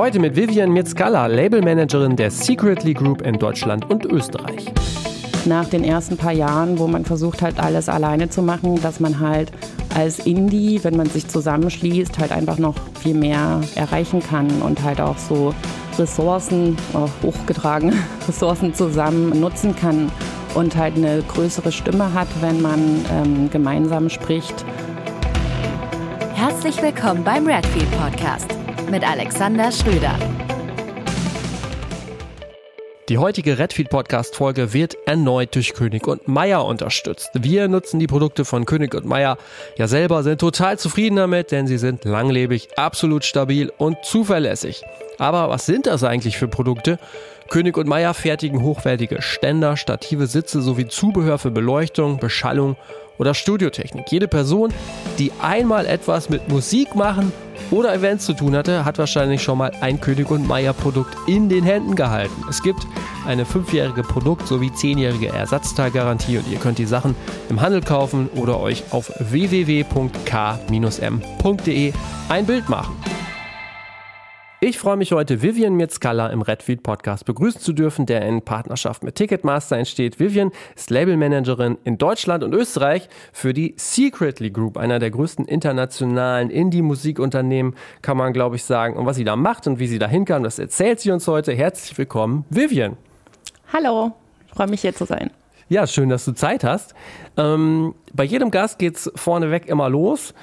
Heute mit Vivian Mitzkala, Labelmanagerin der Secretly Group in Deutschland und Österreich. Nach den ersten paar Jahren, wo man versucht halt alles alleine zu machen, dass man halt als Indie, wenn man sich zusammenschließt, halt einfach noch viel mehr erreichen kann und halt auch so Ressourcen, oh, hochgetragen, Ressourcen zusammen nutzen kann und halt eine größere Stimme hat, wenn man ähm, gemeinsam spricht. Herzlich willkommen beim Redfield Podcast mit Alexander Schröder. Die heutige Redfield Podcast Folge wird erneut durch König und Meier unterstützt. Wir nutzen die Produkte von König und Meier ja selber, sind total zufrieden damit, denn sie sind langlebig, absolut stabil und zuverlässig. Aber was sind das eigentlich für Produkte? König und Meier fertigen hochwertige Ständer, Stative, Sitze sowie Zubehör für Beleuchtung, Beschallung oder Studiotechnik. Jede Person, die einmal etwas mit Musik machen oder Events zu tun hatte, hat wahrscheinlich schon mal ein König und Meier Produkt in den Händen gehalten. Es gibt eine fünfjährige Produkt- sowie zehnjährige Ersatzteilgarantie und ihr könnt die Sachen im Handel kaufen oder euch auf www.k-m.de ein Bild machen. Ich freue mich heute, Vivian Mitzkala im Redfield Podcast begrüßen zu dürfen, der in Partnerschaft mit Ticketmaster entsteht. Vivian ist Labelmanagerin in Deutschland und Österreich für die Secretly Group, einer der größten internationalen Indie-Musikunternehmen, kann man glaube ich sagen. Und was sie da macht und wie sie da hinkam, das erzählt sie uns heute. Herzlich willkommen, Vivian. Hallo, ich freue mich hier zu sein. Ja, schön, dass du Zeit hast. Ähm, bei jedem Gast geht es vorneweg immer los.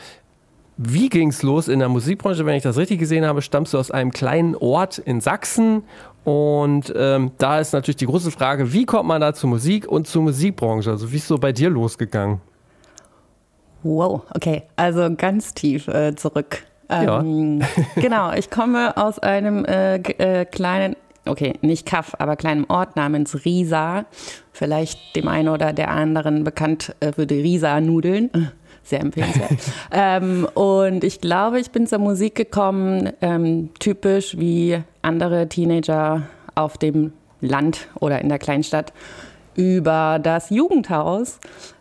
Wie ging es los in der Musikbranche? Wenn ich das richtig gesehen habe, stammst du aus einem kleinen Ort in Sachsen. Und ähm, da ist natürlich die große Frage, wie kommt man da zur Musik und zur Musikbranche? Also wie ist so bei dir losgegangen? Wow, okay, also ganz tief äh, zurück. Ähm, ja. genau, ich komme aus einem äh, äh, kleinen, okay, nicht Kaff, aber kleinen Ort namens Risa. Vielleicht dem einen oder der anderen bekannt äh, für die Risa-Nudeln sehr empfehlenswert. ähm, und ich glaube, ich bin zur Musik gekommen, ähm, typisch wie andere Teenager auf dem Land oder in der Kleinstadt, über das Jugendhaus,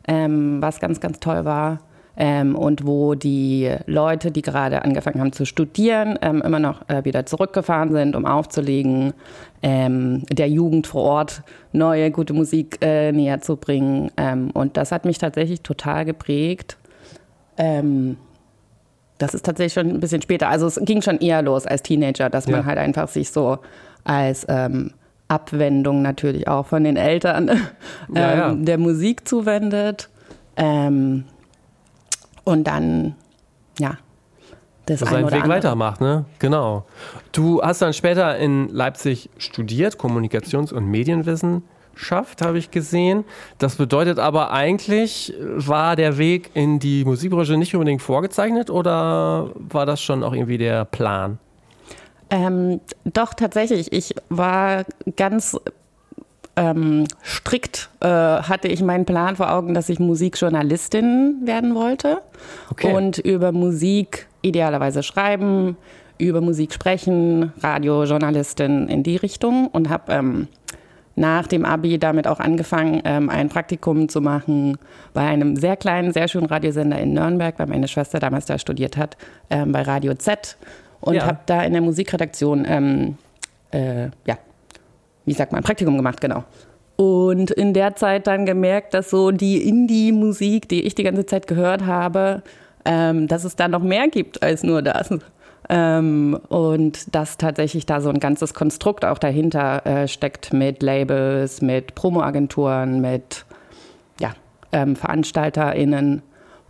ähm, was ganz, ganz toll war. Ähm, und wo die Leute, die gerade angefangen haben zu studieren, ähm, immer noch äh, wieder zurückgefahren sind, um aufzulegen, ähm, der Jugend vor Ort neue, gute Musik äh, näher zu bringen. Und das hat mich tatsächlich total geprägt. Ähm, das ist tatsächlich schon ein bisschen später. Also es ging schon eher los als Teenager, dass man ja. halt einfach sich so als ähm, Abwendung natürlich auch von den Eltern ähm, ja, ja. der Musik zuwendet. Ähm, und dann, ja, das also seinen Weg andere. weitermacht, ne? Genau. Du hast dann später in Leipzig studiert, Kommunikations- und Medienwissen schafft, habe ich gesehen. Das bedeutet aber eigentlich, war der Weg in die Musikbranche nicht unbedingt vorgezeichnet oder war das schon auch irgendwie der Plan? Ähm, doch, tatsächlich. Ich war ganz ähm, strikt, äh, hatte ich meinen Plan vor Augen, dass ich Musikjournalistin werden wollte okay. und über Musik idealerweise schreiben, über Musik sprechen, Radiojournalistin in die Richtung und habe ähm, nach dem Abi damit auch angefangen, ähm, ein Praktikum zu machen bei einem sehr kleinen, sehr schönen Radiosender in Nürnberg, weil meine Schwester damals da studiert hat, ähm, bei Radio Z und ja. habe da in der Musikredaktion, ähm, äh, ja, wie sagt man, Praktikum gemacht, genau. Und in der Zeit dann gemerkt, dass so die Indie-Musik, die ich die ganze Zeit gehört habe, ähm, dass es da noch mehr gibt als nur das. Ähm, und dass tatsächlich da so ein ganzes Konstrukt auch dahinter äh, steckt mit Labels, mit Promoagenturen, mit ja, ähm, VeranstalterInnen.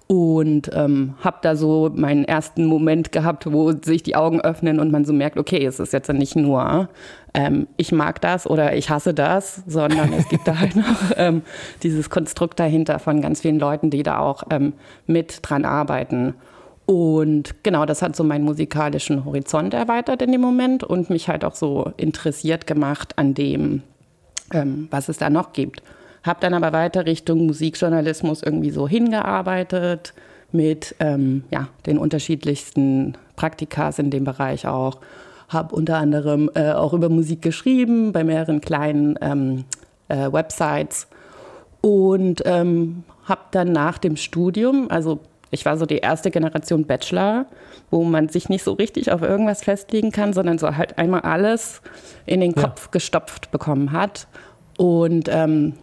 Und ähm, habe da so meinen ersten Moment gehabt, wo sich die Augen öffnen und man so merkt, okay, es ist jetzt nicht nur, ähm, ich mag das oder ich hasse das, sondern es gibt da halt noch ähm, dieses Konstrukt dahinter von ganz vielen Leuten, die da auch ähm, mit dran arbeiten. Und genau, das hat so meinen musikalischen Horizont erweitert in dem Moment und mich halt auch so interessiert gemacht an dem, ähm, was es da noch gibt. Habe dann aber weiter Richtung Musikjournalismus irgendwie so hingearbeitet mit ähm, ja, den unterschiedlichsten Praktikas in dem Bereich auch. Habe unter anderem äh, auch über Musik geschrieben bei mehreren kleinen ähm, äh, Websites und ähm, habe dann nach dem Studium, also ich war so die erste Generation Bachelor, wo man sich nicht so richtig auf irgendwas festlegen kann, sondern so halt einmal alles in den Kopf ja. gestopft bekommen hat. Und ähm,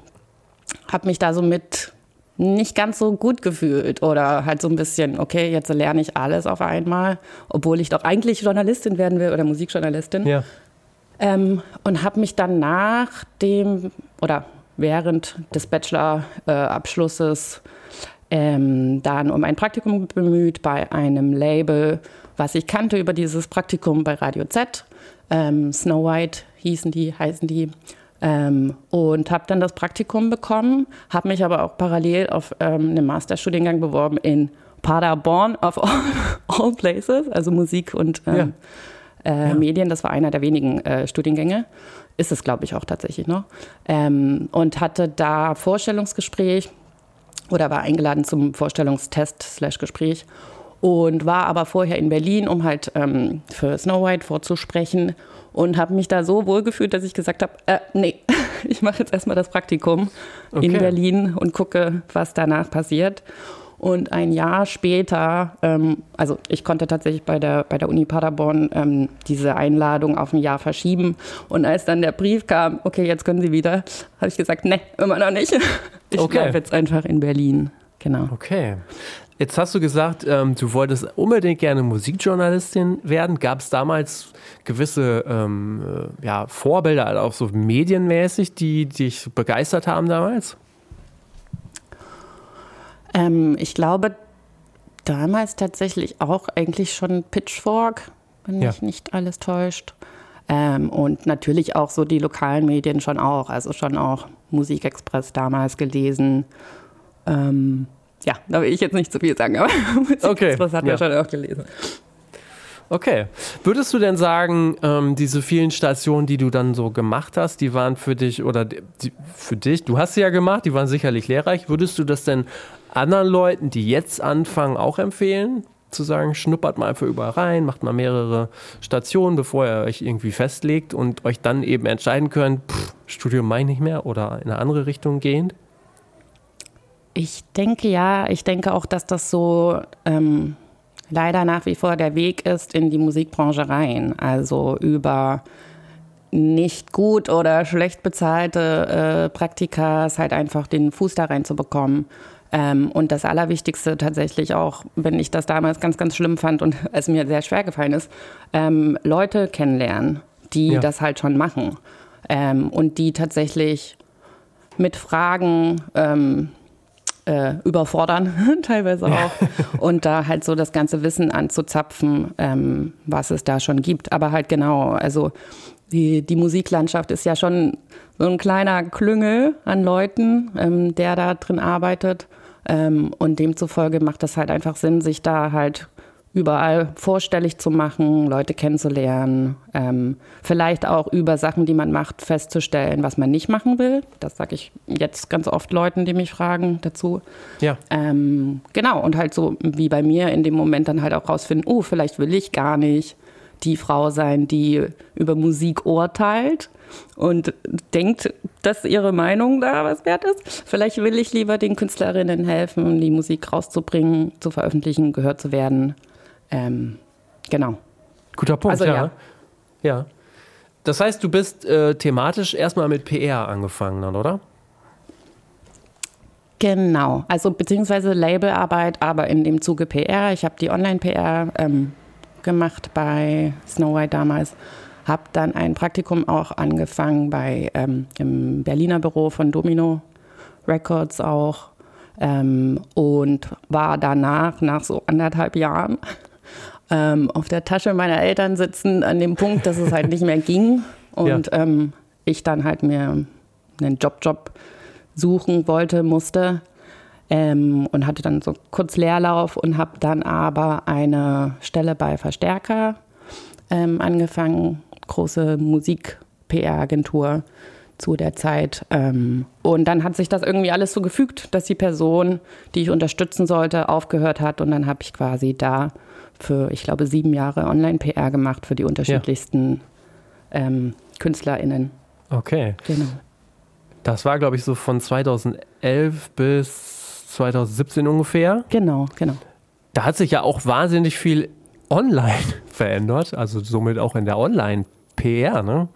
habe mich da so mit nicht ganz so gut gefühlt oder halt so ein bisschen, okay, jetzt lerne ich alles auf einmal, obwohl ich doch eigentlich Journalistin werden will oder Musikjournalistin. Ja. Ähm, und habe mich dann nach dem oder während des Bachelor-Abschlusses ähm, dann um ein Praktikum bemüht bei einem Label, was ich kannte über dieses Praktikum bei Radio Z. Ähm, Snow White hießen die, heißen die. Ähm, und habe dann das Praktikum bekommen, habe mich aber auch parallel auf ähm, einen Masterstudiengang beworben in Paderborn of all, all places, also Musik und ähm, ja. Äh, ja. Medien. Das war einer der wenigen äh, Studiengänge. Ist es, glaube ich, auch tatsächlich noch. Ähm, und hatte da Vorstellungsgespräch oder war eingeladen zum Vorstellungstest-Gespräch und war aber vorher in Berlin, um halt ähm, für Snow White vorzusprechen und habe mich da so wohl gefühlt, dass ich gesagt habe, äh, nee, ich mache jetzt erstmal das Praktikum okay. in Berlin und gucke, was danach passiert. Und ein Jahr später, ähm, also ich konnte tatsächlich bei der, bei der Uni Paderborn ähm, diese Einladung auf ein Jahr verschieben. Und als dann der Brief kam, okay, jetzt können Sie wieder, habe ich gesagt, nee, immer noch nicht. Ich okay. bleibe jetzt einfach in Berlin. Genau. Okay. Jetzt hast du gesagt, ähm, du wolltest unbedingt gerne Musikjournalistin werden. Gab es damals gewisse ähm, äh, ja, Vorbilder, also auch so medienmäßig, die dich begeistert haben damals? Ähm, ich glaube, damals tatsächlich auch eigentlich schon Pitchfork, wenn ja. mich nicht alles täuscht. Ähm, und natürlich auch so die lokalen Medien schon auch, also schon auch Musikexpress damals gelesen. Ähm, ja, da will ich jetzt nicht zu viel sagen, aber Musikexpress okay. hat man ja. schon auch gelesen. Okay. Würdest du denn sagen, ähm, diese vielen Stationen, die du dann so gemacht hast, die waren für dich oder die, für dich, du hast sie ja gemacht, die waren sicherlich lehrreich. Würdest du das denn anderen Leuten, die jetzt anfangen, auch empfehlen? Zu sagen, schnuppert mal einfach überall rein, macht mal mehrere Stationen, bevor ihr euch irgendwie festlegt und euch dann eben entscheiden könnt, pff, Studium meine ich nicht mehr oder in eine andere Richtung gehend? Ich denke ja, ich denke auch, dass das so ähm, leider nach wie vor der Weg ist in die Musikbranche rein. Also über nicht gut oder schlecht bezahlte äh, Praktikas halt einfach den Fuß da reinzubekommen. Ähm, und das Allerwichtigste tatsächlich auch, wenn ich das damals ganz, ganz schlimm fand und es mir sehr schwer gefallen ist, ähm, Leute kennenlernen, die ja. das halt schon machen ähm, und die tatsächlich mit Fragen ähm, äh, überfordern, teilweise auch. und da halt so das ganze Wissen anzuzapfen, ähm, was es da schon gibt. Aber halt genau, also die, die Musiklandschaft ist ja schon so ein kleiner Klüngel an Leuten, ähm, der da drin arbeitet. Ähm, und demzufolge macht das halt einfach Sinn, sich da halt überall vorstellig zu machen, Leute kennenzulernen, ähm, vielleicht auch über Sachen, die man macht, festzustellen, was man nicht machen will. Das sage ich jetzt ganz oft Leuten, die mich fragen dazu. Ja. Ähm, genau, und halt so wie bei mir in dem Moment dann halt auch rausfinden, oh, vielleicht will ich gar nicht die Frau sein, die über Musik urteilt und denkt, dass ihre Meinung da was wert ist. Vielleicht will ich lieber den Künstlerinnen helfen, die Musik rauszubringen, zu veröffentlichen, gehört zu werden. Ähm, genau. Guter Punkt, also, ja. ja. ja. Das heißt, du bist äh, thematisch erstmal mit PR angefangen dann, oder? Genau, also beziehungsweise Labelarbeit, aber in dem Zuge PR. Ich habe die Online-PR ähm, gemacht bei Snow White damals, habe dann ein Praktikum auch angefangen bei ähm, im Berliner Büro von Domino Records auch ähm, und war danach nach so anderthalb Jahren ähm, auf der Tasche meiner Eltern sitzen, an dem Punkt, dass es halt nicht mehr ging. Und ja. ähm, ich dann halt mir einen Job-Job suchen wollte, musste. Ähm, und hatte dann so kurz Leerlauf und habe dann aber eine Stelle bei Verstärker ähm, angefangen, große Musik-PR-Agentur zu der Zeit. Ähm, und dann hat sich das irgendwie alles so gefügt, dass die Person, die ich unterstützen sollte, aufgehört hat. Und dann habe ich quasi da für, ich glaube, sieben Jahre Online-PR gemacht für die unterschiedlichsten ja. ähm, KünstlerInnen. Okay. Genau. Das war, glaube ich, so von 2011 bis 2017 ungefähr. Genau, genau. da hat sich ja auch wahnsinnig viel online verändert, also somit auch in der Online-PR, ne?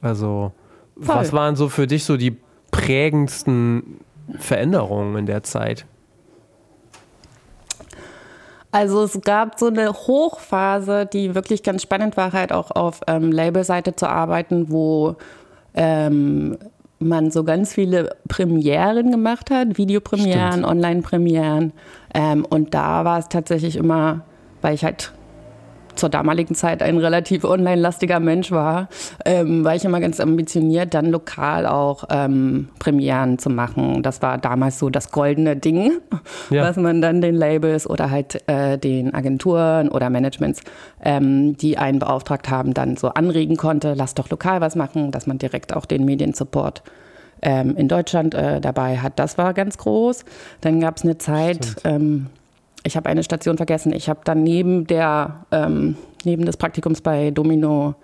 Also, Voll. was waren so für dich so die prägendsten Veränderungen in der Zeit? Also es gab so eine Hochphase, die wirklich ganz spannend war, halt auch auf ähm, Labelseite zu arbeiten, wo ähm, man so ganz viele Premieren gemacht hat, Videopremieren, Online-Premieren. Ähm, und da war es tatsächlich immer, weil ich halt zur damaligen Zeit ein relativ online-lastiger Mensch war, ähm, war ich immer ganz ambitioniert, dann lokal auch ähm, Premieren zu machen. Das war damals so das goldene Ding, ja. was man dann den Labels oder halt äh, den Agenturen oder Managements, ähm, die einen beauftragt haben, dann so anregen konnte, lass doch lokal was machen, dass man direkt auch den Mediensupport ähm, in Deutschland äh, dabei hat. Das war ganz groß. Dann gab es eine Zeit, ähm, ich habe eine Station vergessen. Ich habe dann neben der ähm, neben des Praktikums bei Domino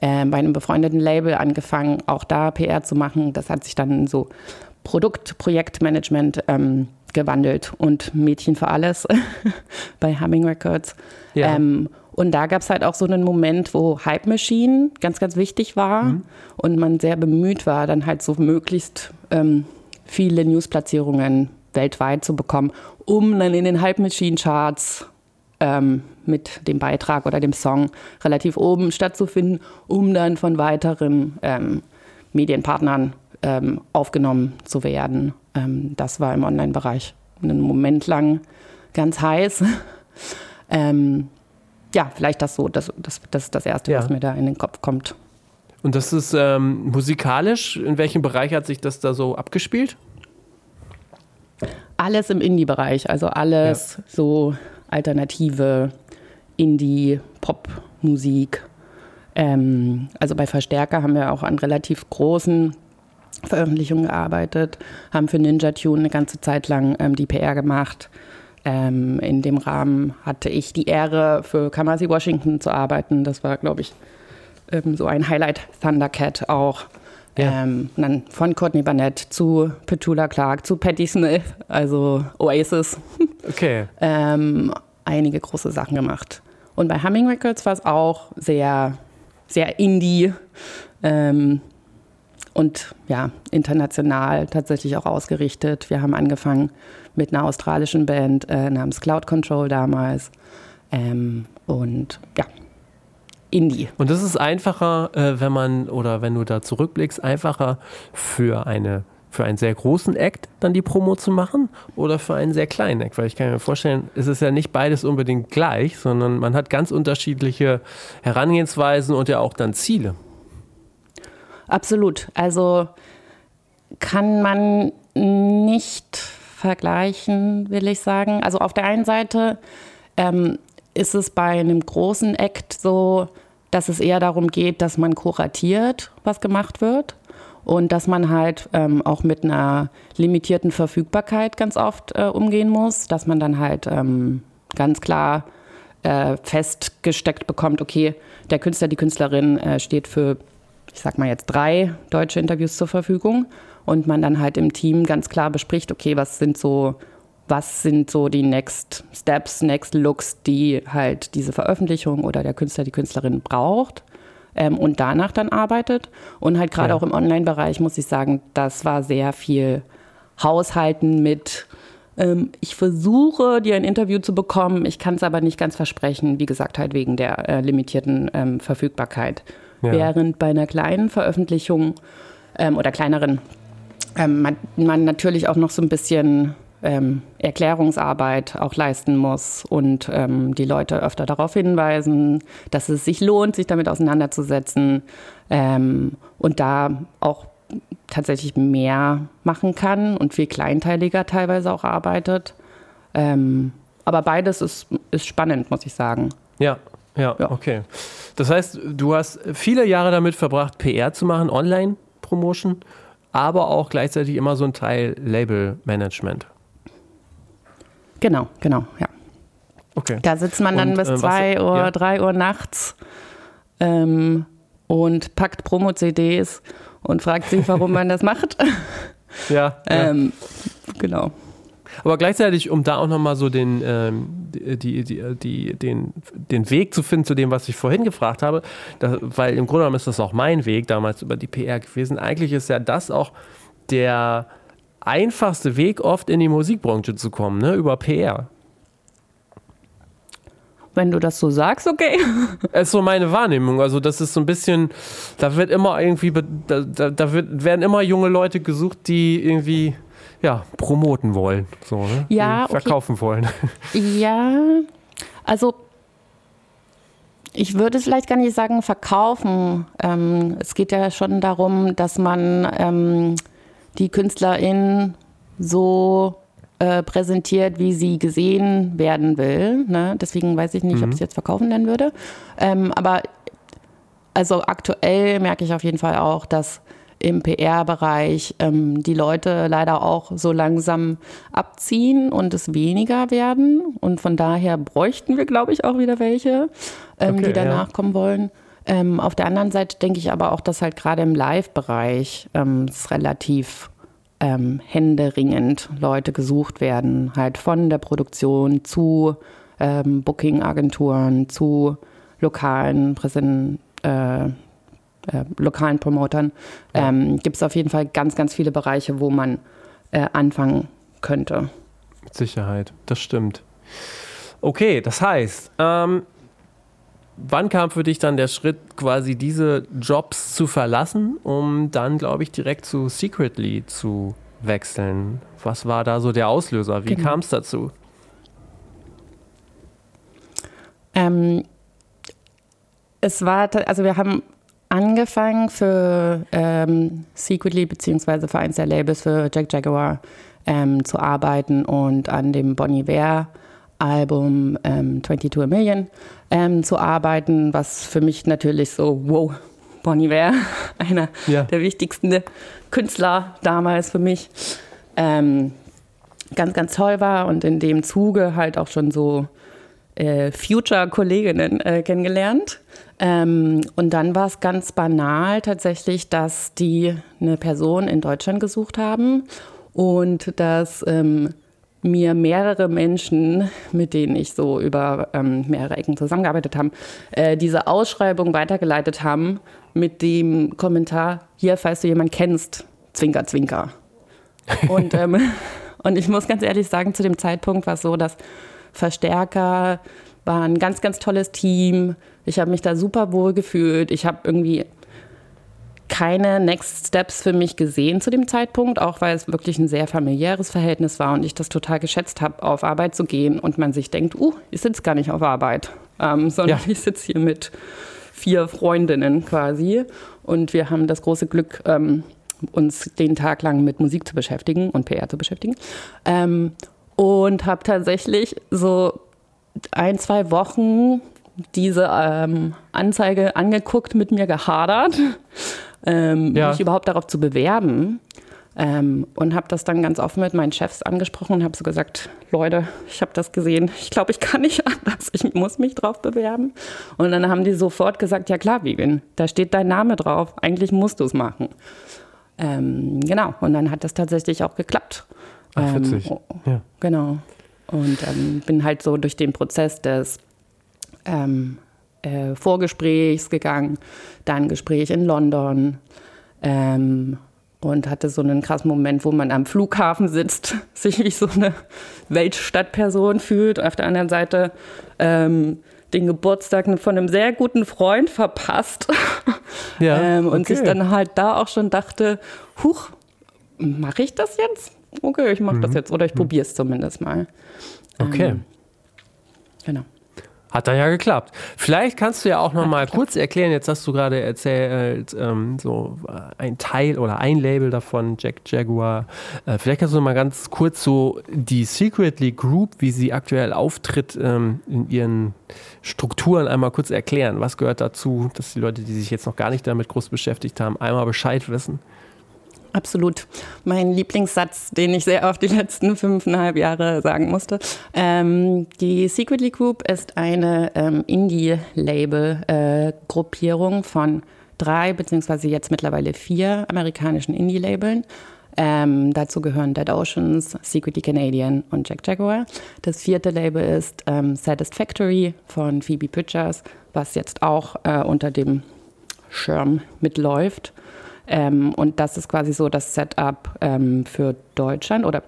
äh, bei einem befreundeten Label angefangen, auch da PR zu machen. Das hat sich dann in so Produkt, Projektmanagement ähm, gewandelt und Mädchen für alles bei Humming Records. Ja. Ähm, und da gab es halt auch so einen Moment, wo Hype Machine ganz, ganz wichtig war mhm. und man sehr bemüht war, dann halt so möglichst ähm, viele Newsplatzierungen weltweit zu bekommen, um dann in den Hype Machine Charts ähm, mit dem Beitrag oder dem Song relativ oben stattzufinden, um dann von weiteren ähm, Medienpartnern ähm, aufgenommen zu werden. Ähm, das war im Online-Bereich einen Moment lang ganz heiß. Ähm, ja, vielleicht das so, das, das, das ist das Erste, ja. was mir da in den Kopf kommt. Und das ist ähm, musikalisch, in welchem Bereich hat sich das da so abgespielt? Alles im Indie-Bereich, also alles ja. so alternative Indie, Pop-Musik. Ähm, also bei Verstärker haben wir auch an relativ großen Veröffentlichungen gearbeitet, haben für Ninja Tune eine ganze Zeit lang ähm, die PR gemacht. Ähm, in dem Rahmen hatte ich die Ehre, für Kamasi Washington zu arbeiten. Das war, glaube ich, ähm, so ein Highlight. Thundercat auch. Ja. Ähm, und dann von Courtney Barnett zu Petula Clark, zu Patti Smith, also Oasis. Okay. ähm, einige große Sachen gemacht. Und bei Humming Records war es auch sehr, sehr indie ähm, und ja, international tatsächlich auch ausgerichtet. Wir haben angefangen mit einer australischen Band äh, namens Cloud Control damals. Ähm, und ja, Indie. Und das ist einfacher, äh, wenn man, oder wenn du da zurückblickst, einfacher für eine für einen sehr großen Act dann die Promo zu machen oder für einen sehr kleinen Act? Weil ich kann mir vorstellen, es ist ja nicht beides unbedingt gleich, sondern man hat ganz unterschiedliche Herangehensweisen und ja auch dann Ziele. Absolut. Also kann man nicht vergleichen, will ich sagen. Also auf der einen Seite ähm, ist es bei einem großen Act so, dass es eher darum geht, dass man kuratiert, was gemacht wird. Und dass man halt ähm, auch mit einer limitierten Verfügbarkeit ganz oft äh, umgehen muss, dass man dann halt ähm, ganz klar äh, festgesteckt bekommt, okay, der Künstler, die Künstlerin äh, steht für, ich sag mal jetzt drei deutsche Interviews zur Verfügung und man dann halt im Team ganz klar bespricht, okay, was sind so was sind so die Next Steps, Next Looks, die halt diese Veröffentlichung oder der Künstler, die Künstlerin braucht ähm, und danach dann arbeitet. Und halt gerade ja. auch im Online-Bereich muss ich sagen, das war sehr viel Haushalten mit ähm, ich versuche, dir ein Interview zu bekommen, ich kann es aber nicht ganz versprechen, wie gesagt, halt wegen der äh, limitierten ähm, Verfügbarkeit. Ja. Während bei einer kleinen Veröffentlichung ähm, oder kleineren ähm, man, man natürlich auch noch so ein bisschen ähm, Erklärungsarbeit auch leisten muss und ähm, die Leute öfter darauf hinweisen, dass es sich lohnt, sich damit auseinanderzusetzen ähm, und da auch tatsächlich mehr machen kann und viel kleinteiliger teilweise auch arbeitet. Ähm, aber beides ist, ist spannend, muss ich sagen. Ja, ja, ja, okay. Das heißt, du hast viele Jahre damit verbracht, PR zu machen, Online-Promotion, aber auch gleichzeitig immer so ein Teil Label-Management. Genau, genau, ja. Okay. Da sitzt man dann und, bis 2 äh, Uhr, ja. 3 Uhr nachts ähm, und packt Promo-CDs und fragt sich, warum man das macht. Ja. ähm, genau. Aber gleichzeitig, um da auch nochmal so den, ähm, die, die, die, den, den Weg zu finden zu dem, was ich vorhin gefragt habe, das, weil im Grunde genommen ist das auch mein Weg damals über die PR gewesen. Eigentlich ist ja das auch der einfachste Weg, oft in die Musikbranche zu kommen, ne? über PR. Wenn du das so sagst, okay. Das ist so meine Wahrnehmung. Also, das ist so ein bisschen, da wird immer irgendwie, da, da wird, werden immer junge Leute gesucht, die irgendwie ja, promoten wollen. So, ne? Ja, verkaufen okay. wollen. Ja, also ich würde vielleicht gar nicht sagen verkaufen. Ähm, es geht ja schon darum, dass man ähm, die KünstlerInnen so äh, präsentiert, wie sie gesehen werden will. Ne? Deswegen weiß ich nicht, mhm. ob ich es jetzt verkaufen nennen würde. Ähm, aber also aktuell merke ich auf jeden Fall auch, dass im PR-Bereich ähm, die Leute leider auch so langsam abziehen und es weniger werden. Und von daher bräuchten wir, glaube ich, auch wieder welche, ähm, okay, die danach ja. kommen wollen. Ähm, auf der anderen Seite denke ich aber auch, dass halt gerade im Live-Bereich ähm, es relativ ähm, händeringend Leute gesucht werden, halt von der Produktion zu ähm, Booking-Agenturen, zu lokalen Präsenten. Äh, äh, lokalen Promotern, ja. ähm, gibt es auf jeden Fall ganz, ganz viele Bereiche, wo man äh, anfangen könnte. Mit Sicherheit, das stimmt. Okay, das heißt, ähm, wann kam für dich dann der Schritt, quasi diese Jobs zu verlassen, um dann, glaube ich, direkt zu Secretly zu wechseln? Was war da so der Auslöser? Wie genau. kam es dazu? Ähm, es war, also wir haben angefangen für ähm, Secretly beziehungsweise für eins der Labels für Jack Jaguar ähm, zu arbeiten und an dem Bonnie Iver Album ähm, 22 A Million ähm, zu arbeiten, was für mich natürlich so, wow, Bonnie Iver, einer ja. der wichtigsten Künstler damals für mich, ähm, ganz, ganz toll war und in dem Zuge halt auch schon so äh, Future-Kolleginnen äh, kennengelernt. Ähm, und dann war es ganz banal tatsächlich, dass die eine Person in Deutschland gesucht haben und dass ähm, mir mehrere Menschen, mit denen ich so über ähm, mehrere Ecken zusammengearbeitet habe, äh, diese Ausschreibung weitergeleitet haben mit dem Kommentar, hier, falls du jemanden kennst, Zwinker, Zwinker. und, ähm, und ich muss ganz ehrlich sagen, zu dem Zeitpunkt war es so, dass Verstärker war ein ganz, ganz tolles Team. Ich habe mich da super wohl gefühlt. Ich habe irgendwie keine Next Steps für mich gesehen zu dem Zeitpunkt, auch weil es wirklich ein sehr familiäres Verhältnis war und ich das total geschätzt habe, auf Arbeit zu gehen und man sich denkt, uh, ich sitze gar nicht auf Arbeit, ähm, sondern ja. ich sitze hier mit vier Freundinnen quasi und wir haben das große Glück, ähm, uns den Tag lang mit Musik zu beschäftigen und PR zu beschäftigen. Ähm, und habe tatsächlich so ein, zwei Wochen diese ähm, Anzeige angeguckt, mit mir gehadert, ähm, ja. mich überhaupt darauf zu bewerben. Ähm, und habe das dann ganz offen mit meinen Chefs angesprochen und habe so gesagt, Leute, ich habe das gesehen, ich glaube, ich kann nicht anders, ich muss mich drauf bewerben. Und dann haben die sofort gesagt, ja klar, Vivian, da steht dein Name drauf, eigentlich musst du es machen. Ähm, genau, und dann hat das tatsächlich auch geklappt. Ach, witzig. Ähm, ja. Genau. Und ähm, bin halt so durch den Prozess des ähm, äh, Vorgesprächs gegangen, dann Gespräch in London ähm, und hatte so einen krassen Moment, wo man am Flughafen sitzt, sich wie so eine Weltstadtperson fühlt. Auf der anderen Seite ähm, den Geburtstag von einem sehr guten Freund verpasst. Ja, ähm, und okay. sich dann halt da auch schon dachte, huch, mache ich das jetzt? okay, ich mache mhm. das jetzt oder ich mhm. probiere es zumindest mal. Okay. Ähm, genau. Hat dann ja geklappt. Vielleicht kannst du ja auch noch mal kurz erklären, jetzt hast du gerade erzählt, ähm, so äh, ein Teil oder ein Label davon, Jack Jaguar. Äh, vielleicht kannst du noch mal ganz kurz so die Secretly Group, wie sie aktuell auftritt, ähm, in ihren Strukturen einmal kurz erklären. Was gehört dazu, dass die Leute, die sich jetzt noch gar nicht damit groß beschäftigt haben, einmal Bescheid wissen? Absolut. Mein Lieblingssatz, den ich sehr oft die letzten fünfeinhalb Jahre sagen musste. Ähm, die Secretly Group ist eine ähm, Indie-Label-Gruppierung äh, von drei beziehungsweise jetzt mittlerweile vier amerikanischen Indie-Labeln. Ähm, dazu gehören Dead Oceans, Secretly Canadian und Jack Jaguar. Das vierte Label ist ähm, Satisfactory von Phoebe Bridgers, was jetzt auch äh, unter dem Schirm mitläuft. Ähm, und das ist quasi so das Setup ähm, für Deutschland oder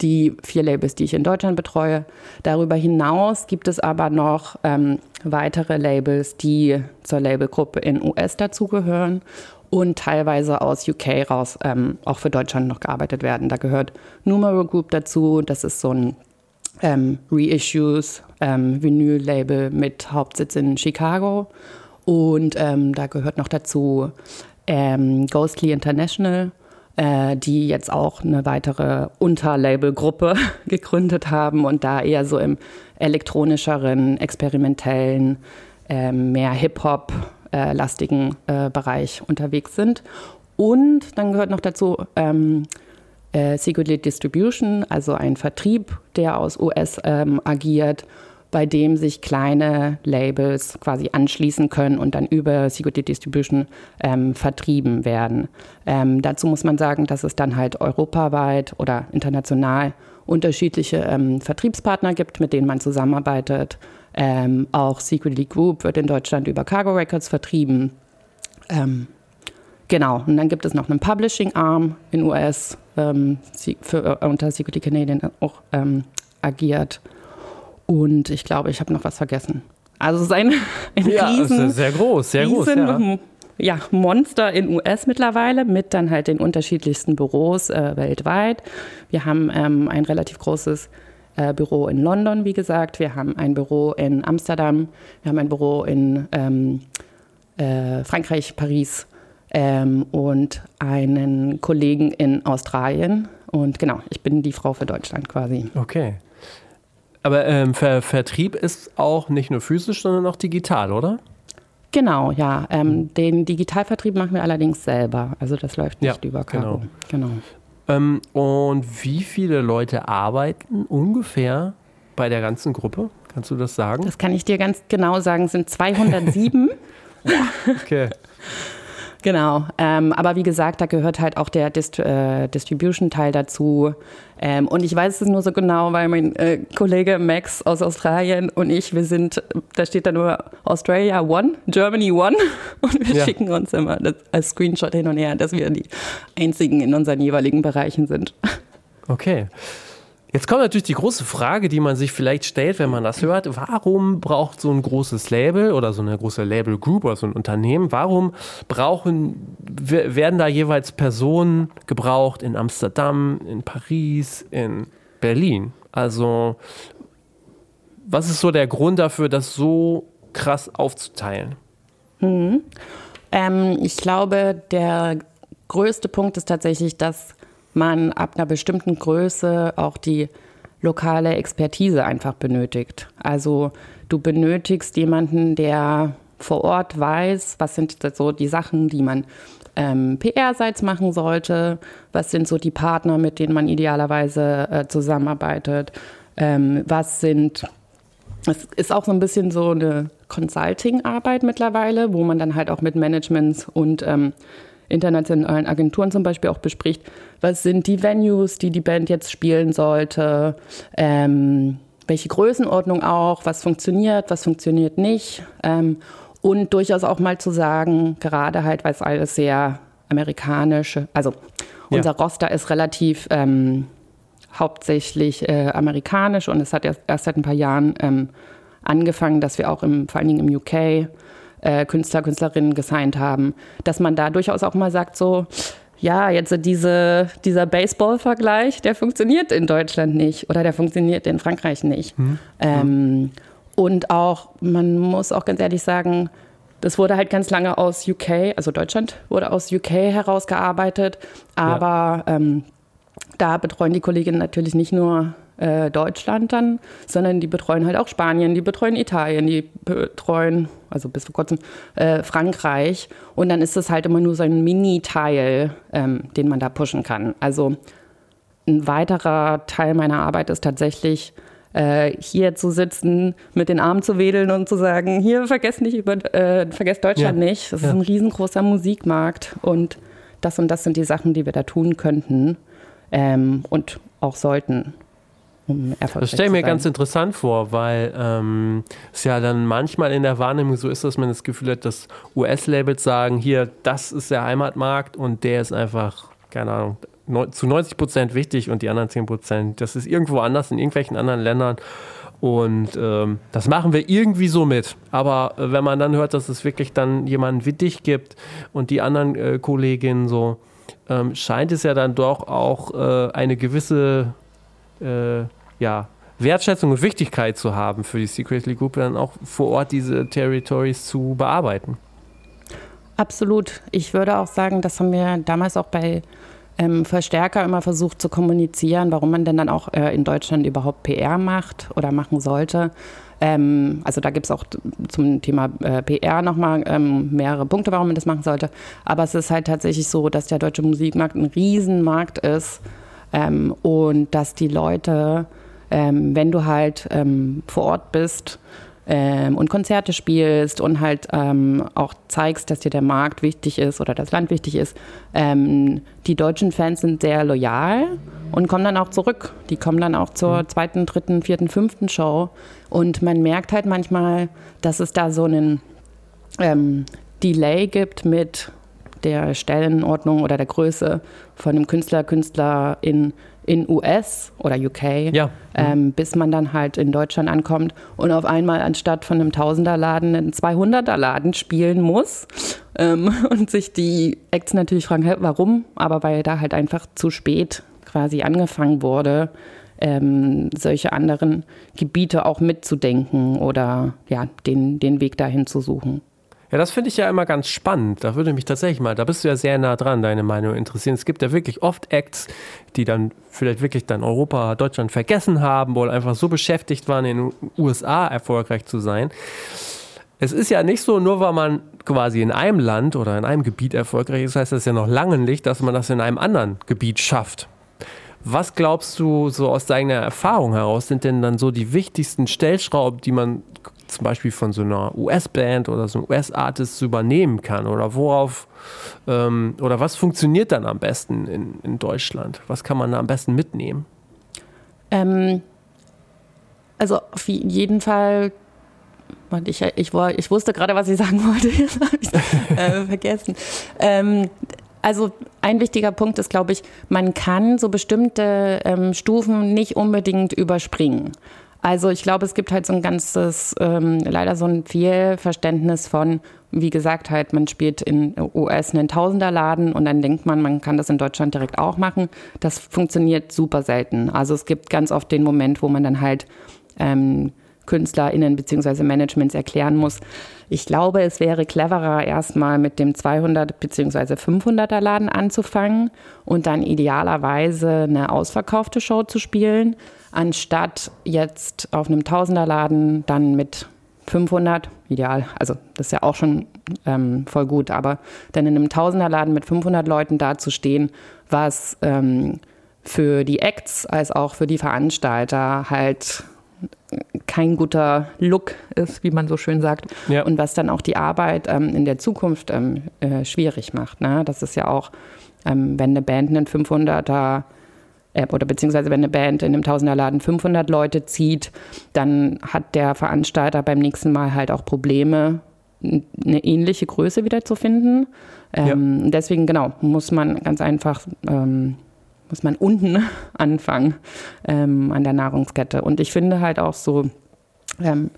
die vier Labels, die ich in Deutschland betreue. Darüber hinaus gibt es aber noch ähm, weitere Labels, die zur Labelgruppe in US dazugehören und teilweise aus UK raus ähm, auch für Deutschland noch gearbeitet werden. Da gehört Numero Group dazu. Das ist so ein ähm, Reissues ähm, Vinyl-Label mit Hauptsitz in Chicago. Und ähm, da gehört noch dazu ähm, Ghostly International, äh, die jetzt auch eine weitere Unterlabelgruppe gegründet haben und da eher so im elektronischeren, experimentellen, äh, mehr Hip-Hop-lastigen äh, Bereich unterwegs sind. Und dann gehört noch dazu ähm, äh, Secretly Distribution, also ein Vertrieb, der aus US ähm, agiert bei dem sich kleine Labels quasi anschließen können und dann über Security Distribution ähm, vertrieben werden. Ähm, dazu muss man sagen, dass es dann halt europaweit oder international unterschiedliche ähm, Vertriebspartner gibt, mit denen man zusammenarbeitet. Ähm, auch Secretly Group wird in Deutschland über Cargo Records vertrieben. Ähm, genau, und dann gibt es noch einen Publishing Arm in US, ähm, für, äh, unter Security Canadian auch agiert. Und ich glaube, ich habe noch was vergessen. Also es ist ein, ein ja, riesen, sehr groß, sehr riesen, groß. Ja. ja. Monster in US mittlerweile mit dann halt den unterschiedlichsten Büros äh, weltweit. Wir haben ähm, ein relativ großes äh, Büro in London, wie gesagt. Wir haben ein Büro in Amsterdam. Wir haben ein Büro in ähm, äh, Frankreich, Paris ähm, und einen Kollegen in Australien. Und genau, ich bin die Frau für Deutschland quasi. Okay. Aber ähm, Ver Vertrieb ist auch nicht nur physisch, sondern auch digital, oder? Genau, ja. Ähm, den Digitalvertrieb machen wir allerdings selber. Also das läuft nicht ja, über Cargo. Genau. genau. Ähm, und wie viele Leute arbeiten ungefähr bei der ganzen Gruppe? Kannst du das sagen? Das kann ich dir ganz genau sagen, es sind 207. okay. Genau, ähm, aber wie gesagt, da gehört halt auch der Dist äh, Distribution-Teil dazu. Ähm, und ich weiß es nur so genau, weil mein äh, Kollege Max aus Australien und ich, wir sind, da steht da nur Australia One, Germany One. Und wir ja. schicken uns immer das, als Screenshot hin und her, dass wir die einzigen in unseren jeweiligen Bereichen sind. Okay. Jetzt kommt natürlich die große Frage, die man sich vielleicht stellt, wenn man das hört. Warum braucht so ein großes Label oder so eine große Label Group oder so ein Unternehmen, warum brauchen, werden da jeweils Personen gebraucht in Amsterdam, in Paris, in Berlin? Also, was ist so der Grund dafür, das so krass aufzuteilen? Hm. Ähm, ich glaube, der größte Punkt ist tatsächlich, dass man ab einer bestimmten Größe auch die lokale Expertise einfach benötigt. Also du benötigst jemanden, der vor Ort weiß, was sind so die Sachen, die man ähm, PR-seits machen sollte, was sind so die Partner, mit denen man idealerweise äh, zusammenarbeitet, ähm, was sind, es ist auch so ein bisschen so eine Consulting-Arbeit mittlerweile, wo man dann halt auch mit Managements und ähm, internationalen Agenturen zum Beispiel auch bespricht, was sind die Venues, die die Band jetzt spielen sollte, ähm, welche Größenordnung auch, was funktioniert, was funktioniert nicht. Ähm, und durchaus auch mal zu sagen, gerade halt, weil es alles sehr amerikanisch, also unser ja. Roster ist relativ ähm, hauptsächlich äh, amerikanisch und es hat erst, erst seit ein paar Jahren ähm, angefangen, dass wir auch im, vor allen Dingen im UK äh, Künstler, Künstlerinnen gesigned haben, dass man da durchaus auch mal sagt, so, ja, jetzt diese, dieser Baseball-Vergleich, der funktioniert in Deutschland nicht oder der funktioniert in Frankreich nicht. Hm. Ähm, und auch, man muss auch ganz ehrlich sagen, das wurde halt ganz lange aus UK, also Deutschland wurde aus UK herausgearbeitet, aber ja. ähm, da betreuen die Kolleginnen natürlich nicht nur äh, Deutschland dann, sondern die betreuen halt auch Spanien, die betreuen Italien, die betreuen, also bis vor kurzem, äh, Frankreich. Und dann ist es halt immer nur so ein Mini-Teil, ähm, den man da pushen kann. Also ein weiterer Teil meiner Arbeit ist tatsächlich, äh, hier zu sitzen, mit den Armen zu wedeln und zu sagen, hier vergesst nicht über, äh, vergesst Deutschland ja. nicht. Das ja. ist ein riesengroßer Musikmarkt und das und das sind die Sachen, die wir da tun könnten. ähm, und auch sollten. Um das stelle ich mir ganz interessant vor, weil ähm, es ja dann manchmal in der Wahrnehmung so ist, dass man das Gefühl hat, dass US-Labels sagen, hier, das ist der Heimatmarkt und der ist einfach, keine Ahnung, zu 90 Prozent wichtig und die anderen 10 Prozent, das ist irgendwo anders in irgendwelchen anderen Ländern. Und ähm, das machen wir irgendwie so mit. Aber äh, wenn man dann hört, dass es wirklich dann jemanden wie dich gibt und die anderen äh, Kolleginnen so, ähm, scheint es ja dann doch auch äh, eine gewisse äh, ja, Wertschätzung und Wichtigkeit zu haben für die Secretly Group, dann auch vor Ort diese Territories zu bearbeiten. Absolut. Ich würde auch sagen, das haben wir damals auch bei ähm, Verstärker immer versucht zu kommunizieren, warum man denn dann auch äh, in Deutschland überhaupt PR macht oder machen sollte. Ähm, also da gibt es auch zum Thema äh, PR nochmal ähm, mehrere Punkte, warum man das machen sollte. Aber es ist halt tatsächlich so, dass der deutsche Musikmarkt ein Riesenmarkt ist ähm, und dass die Leute, ähm, wenn du halt ähm, vor Ort bist, ähm, und Konzerte spielst und halt ähm, auch zeigst, dass dir der Markt wichtig ist oder das Land wichtig ist. Ähm, die deutschen Fans sind sehr loyal und kommen dann auch zurück. Die kommen dann auch zur mhm. zweiten, dritten, vierten, fünften Show. Und man merkt halt manchmal, dass es da so einen Delay gibt mit der Stellenordnung oder der Größe von einem Künstler, Künstlerin in US oder UK, ja. ähm, bis man dann halt in Deutschland ankommt und auf einmal anstatt von einem Tausenderladen einen 200er-Laden spielen muss ähm, und sich die Acts natürlich fragen, hey, warum? Aber weil da halt einfach zu spät quasi angefangen wurde, ähm, solche anderen Gebiete auch mitzudenken oder ja, den, den Weg dahin zu suchen. Ja, das finde ich ja immer ganz spannend. Da würde mich tatsächlich mal, da bist du ja sehr nah dran, deine Meinung interessieren. Es gibt ja wirklich oft Acts, die dann vielleicht wirklich dann Europa, Deutschland vergessen haben, wohl einfach so beschäftigt waren, in den USA erfolgreich zu sein. Es ist ja nicht so, nur weil man quasi in einem Land oder in einem Gebiet erfolgreich ist, heißt das ja noch lange nicht, dass man das in einem anderen Gebiet schafft. Was glaubst du so aus deiner Erfahrung heraus sind denn dann so die wichtigsten Stellschrauben, die man zum Beispiel von so einer US-Band oder so einem US-Artist übernehmen kann? Oder worauf ähm, oder was funktioniert dann am besten in, in Deutschland? Was kann man da am besten mitnehmen? Ähm, also auf jeden Fall ich, ich, ich, wusste gerade, was ich sagen wollte, jetzt habe ich äh, vergessen. Ähm, also ein wichtiger Punkt ist, glaube ich, man kann so bestimmte ähm, Stufen nicht unbedingt überspringen. Also ich glaube, es gibt halt so ein ganzes, ähm, leider so ein Fehlverständnis von, wie gesagt, halt, man spielt in US einen Tausenderladen und dann denkt man, man kann das in Deutschland direkt auch machen. Das funktioniert super selten. Also es gibt ganz oft den Moment, wo man dann halt ähm, KünstlerInnen bzw. Managements erklären muss. Ich glaube, es wäre cleverer, erstmal mit dem 200 bzw. 500er Laden anzufangen und dann idealerweise eine ausverkaufte Show zu spielen anstatt jetzt auf einem Tausenderladen dann mit 500, ideal, also das ist ja auch schon ähm, voll gut, aber dann in einem Tausenderladen mit 500 Leuten dazustehen, was ähm, für die Acts als auch für die Veranstalter halt kein guter Look ist, wie man so schön sagt. Ja. Und was dann auch die Arbeit ähm, in der Zukunft ähm, äh, schwierig macht. Ne? Das ist ja auch, ähm, wenn eine Band einen 500er äh, oder beziehungsweise wenn eine Band in einem Tausenderladen 500 Leute zieht, dann hat der Veranstalter beim nächsten Mal halt auch Probleme, eine ähnliche Größe wieder zu finden. Ähm, ja. Deswegen, genau, muss man ganz einfach, ähm, muss man unten anfangen ähm, an der Nahrungskette. Und ich finde halt auch so ähm,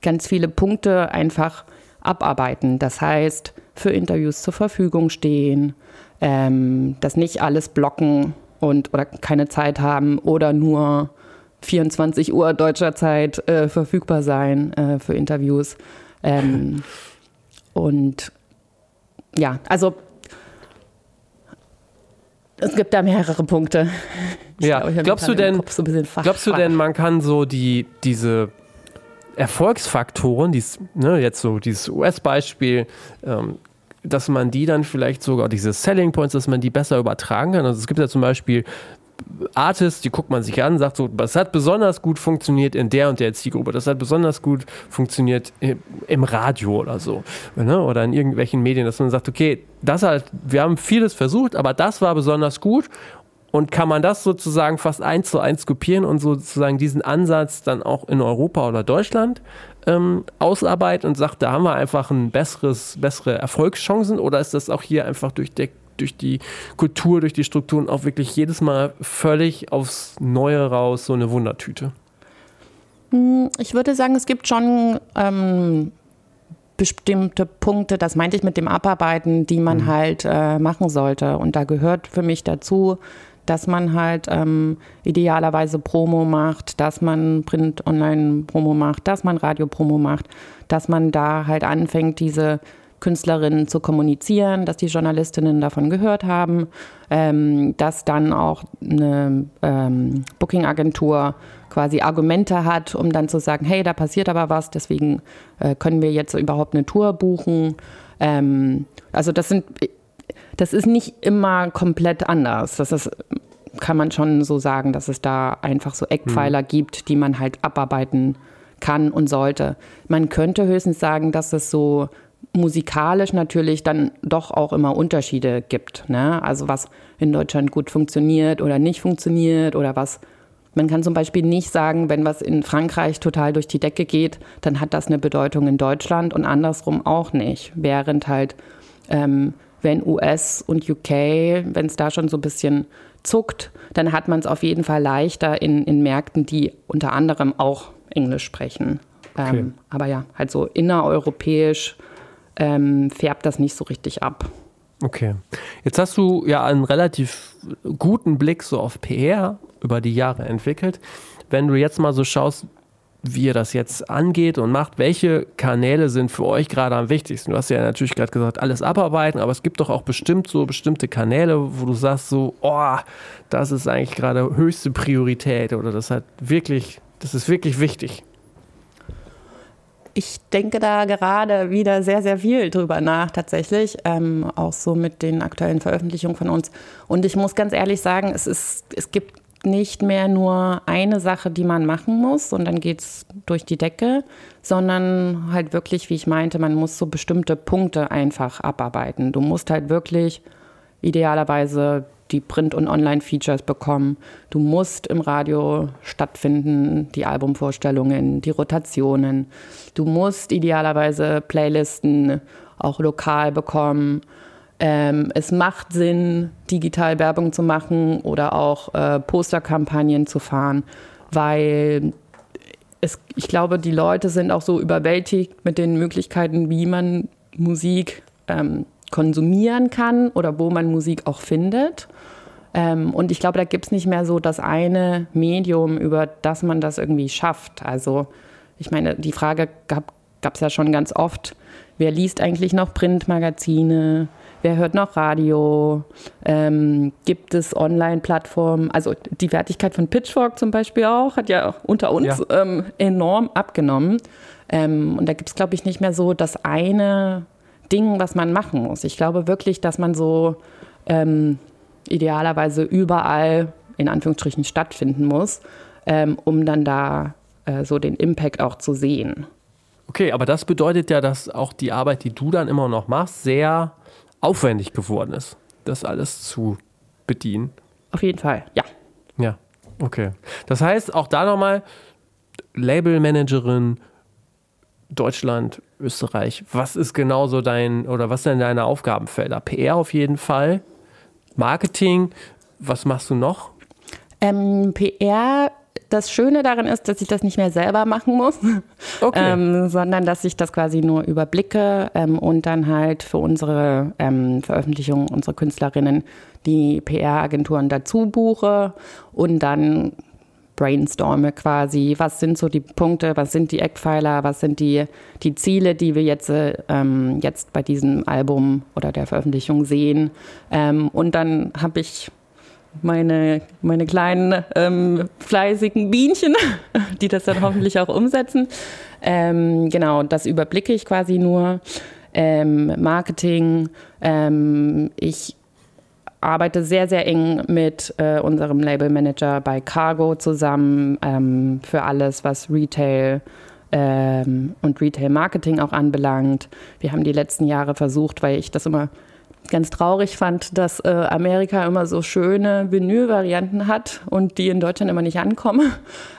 ganz viele Punkte einfach abarbeiten. Das heißt, für Interviews zur Verfügung stehen, ähm, das nicht alles blocken und oder keine Zeit haben oder nur 24 Uhr deutscher Zeit äh, verfügbar sein äh, für Interviews. Ähm, und ja, also es gibt da mehrere Punkte. Ich ja, glaub, glaubst du denn, so glaubst du denn, man kann so die diese Erfolgsfaktoren, dies, ne, jetzt so dieses US-Beispiel, ähm, dass man die dann vielleicht sogar, diese Selling Points, dass man die besser übertragen kann. Also es gibt ja zum Beispiel Artists, die guckt man sich an, sagt so, das hat besonders gut funktioniert in der und der Zielgruppe, das hat besonders gut funktioniert im Radio oder so, ne? oder in irgendwelchen Medien, dass man sagt, okay, das halt, wir haben vieles versucht, aber das war besonders gut Und kann man das sozusagen fast eins zu eins kopieren und sozusagen diesen Ansatz dann auch in Europa oder Deutschland ähm, ausarbeiten und sagt, da haben wir einfach ein besseres, bessere Erfolgschancen oder ist das auch hier einfach durch, der, durch die Kultur, durch die Strukturen auch wirklich jedes Mal völlig aufs Neue raus so eine Wundertüte? Hm, ich würde sagen, es gibt schon ähm, bestimmte Punkte, das meinte ich mit dem Abarbeiten, die man mhm. halt äh, machen sollte. Und da gehört für mich dazu, dass man halt ähm, idealerweise Promo macht, dass man Print-Online-Promo macht, dass man Radio-Promo macht, dass man da halt anfängt, diese Künstlerinnen zu kommunizieren, dass die Journalistinnen davon gehört haben, ähm, dass dann auch eine ähm, Booking-Agentur quasi Argumente hat, um dann zu sagen, hey, da passiert aber was, deswegen äh, können wir jetzt überhaupt eine Tour buchen. Ähm, also das sind das ist nicht immer komplett anders. Das ist, kann man schon so sagen, dass es da einfach so Eckpfeiler mhm. gibt, die man halt abarbeiten kann und sollte. Man könnte höchstens sagen, dass es so musikalisch natürlich dann doch auch immer Unterschiede gibt. Ne? Also was in Deutschland gut funktioniert oder nicht funktioniert oder was. Man kann zum Beispiel nicht sagen, wenn was in Frankreich total durch die Decke geht, dann hat das eine Bedeutung in Deutschland und andersrum auch nicht. Während halt ähm, wenn US und UK, wenn es da schon so ein bisschen zuckt, dann hat man es auf jeden Fall leichter in, in Märkten, die unter anderem auch Englisch sprechen. Okay. Ähm, aber ja, halt so innereuropäisch ähm, färbt das nicht so richtig ab. Okay. Jetzt hast du ja einen relativ guten Blick so auf PR über die Jahre entwickelt. Wenn du jetzt mal so schaust, wie ihr das jetzt angeht und macht. Welche Kanäle sind für euch gerade am wichtigsten? Du hast ja natürlich gerade gesagt, alles abarbeiten, aber es gibt doch auch bestimmt so bestimmte Kanäle, wo du sagst so, oh, das ist eigentlich gerade höchste Priorität oder das hat wirklich, das ist wirklich wichtig. Ich denke da gerade wieder sehr, sehr viel drüber nach, tatsächlich, ähm, auch so mit den aktuellen Veröffentlichungen von uns. Und ich muss ganz ehrlich sagen, es, ist, es gibt nicht mehr nur eine Sache, die man machen muss und dann geht es durch die Decke, sondern halt wirklich, wie ich meinte, man muss so bestimmte Punkte einfach abarbeiten. Du musst halt wirklich idealerweise die Print- und Online-Features bekommen. Du musst im Radio stattfinden, die Albumvorstellungen, die Rotationen. Du musst idealerweise Playlisten auch lokal bekommen. Ähm, es macht Sinn, digital Werbung zu machen oder auch äh, Posterkampagnen zu fahren, weil es, ich glaube, die Leute sind auch so überwältigt mit den Möglichkeiten, wie man Musik ähm, konsumieren kann oder wo man Musik auch findet. Ähm, und ich glaube, da gibt es nicht mehr so das eine Medium, über das man das irgendwie schafft. Also ich meine, die Frage gab es ja schon ganz oft, wer liest eigentlich noch Printmagazine? Wer hört noch Radio? Ähm, gibt es Online-Plattformen? Also die Wertigkeit von Pitchfork zum Beispiel auch, hat ja unter uns ja. Ähm, enorm abgenommen. Ähm, und da gibt es, glaube ich, nicht mehr so das eine Ding, was man machen muss. Ich glaube wirklich, dass man so ähm, idealerweise überall in Anführungsstrichen stattfinden muss, ähm, um dann da äh, so den Impact auch zu sehen. Okay, aber das bedeutet ja, dass auch die Arbeit, die du dann immer noch machst, sehr aufwendig geworden ist, das alles zu bedienen. Auf jeden Fall, ja. Ja, okay. Das heißt, auch da nochmal Labelmanagerin Deutschland, Österreich. Was ist genau so dein oder was sind deine Aufgabenfelder? PR auf jeden Fall, Marketing. Was machst du noch? Ähm, PR das Schöne daran ist, dass ich das nicht mehr selber machen muss, okay. ähm, sondern dass ich das quasi nur überblicke ähm, und dann halt für unsere ähm, Veröffentlichungen, unsere Künstlerinnen, die PR-Agenturen dazu buche und dann brainstorme quasi, was sind so die Punkte, was sind die Eckpfeiler, was sind die, die Ziele, die wir jetzt, ähm, jetzt bei diesem Album oder der Veröffentlichung sehen. Ähm, und dann habe ich meine, meine kleinen ähm, fleißigen Bienchen, die das dann hoffentlich auch umsetzen. Ähm, genau, das überblicke ich quasi nur. Ähm, Marketing. Ähm, ich arbeite sehr, sehr eng mit äh, unserem Labelmanager bei Cargo zusammen ähm, für alles, was Retail ähm, und Retail Marketing auch anbelangt. Wir haben die letzten Jahre versucht, weil ich das immer ganz traurig fand, dass äh, Amerika immer so schöne Vinyl-Varianten hat und die in Deutschland immer nicht ankommen.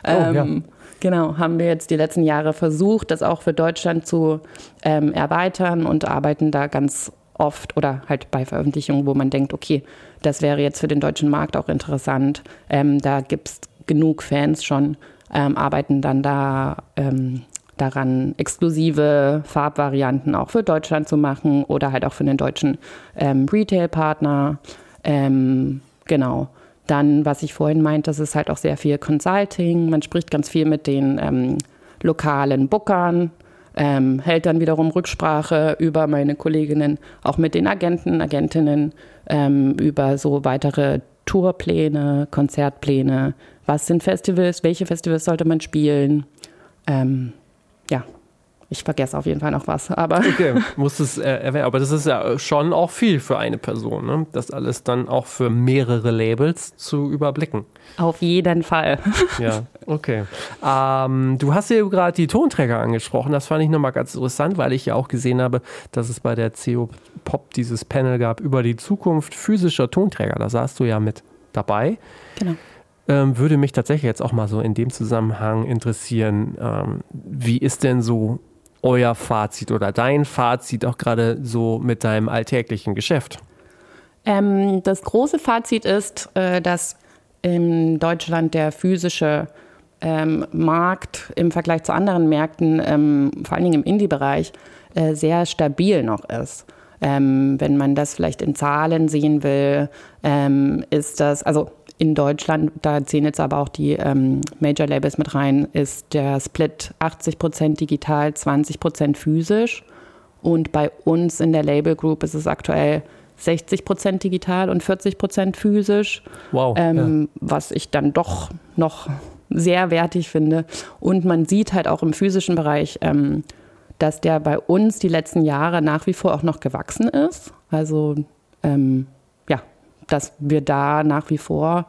Oh, ja. Ähm, Genau, haben wir jetzt die letzten Jahre versucht, das auch für Deutschland zu ähm, erweitern und arbeiten da ganz oft oder halt bei Veröffentlichungen, wo man denkt, okay, das wäre jetzt für den deutschen Markt auch interessant. Ähm, da gibt es genug Fans schon, ähm, arbeiten dann da ähm, daran, exklusive Farbvarianten auch für Deutschland zu machen oder halt auch für den deutschen ähm, Retail-Partner. Ähm, genau. Dann, was ich vorhin meinte, das ist halt auch sehr viel Consulting. Man spricht ganz viel mit den ähm, lokalen Bookern, ähm, hält dann wiederum Rücksprache über meine Kolleginnen, auch mit den Agenten, Agentinnen, ähm, über so weitere Tourpläne, Konzertpläne. Was sind Festivals? Welche Festivals sollte man spielen? Ähm, ja, ich vergesse auf jeden Fall noch was, aber. Okay, muss es äh, erwähnen. Aber das ist ja schon auch viel für eine Person, ne? das alles dann auch für mehrere Labels zu überblicken. Auf jeden Fall. Ja, okay. Ähm, du hast ja gerade die Tonträger angesprochen. Das fand ich nochmal ganz interessant, weil ich ja auch gesehen habe, dass es bei der CO Pop dieses Panel gab über die Zukunft physischer Tonträger. Da saßt du ja mit dabei. Genau. Ähm, würde mich tatsächlich jetzt auch mal so in dem Zusammenhang interessieren, ähm, wie ist denn so euer Fazit oder dein Fazit auch gerade so mit deinem alltäglichen Geschäft? Ähm, das große Fazit ist, äh, dass in Deutschland der physische ähm, Markt im Vergleich zu anderen Märkten, ähm, vor allen Dingen im Indie-Bereich, äh, sehr stabil noch ist. Ähm, wenn man das vielleicht in Zahlen sehen will, ähm, ist das, also in Deutschland, da zählen jetzt aber auch die ähm, Major Labels mit rein, ist der Split 80% digital, 20% physisch. Und bei uns in der Label Group ist es aktuell 60% digital und 40% physisch. Wow. Ähm, ja. Was ich dann doch noch sehr wertig finde. Und man sieht halt auch im physischen Bereich, ähm, dass der bei uns die letzten Jahre nach wie vor auch noch gewachsen ist. Also ähm, dass wir da nach wie vor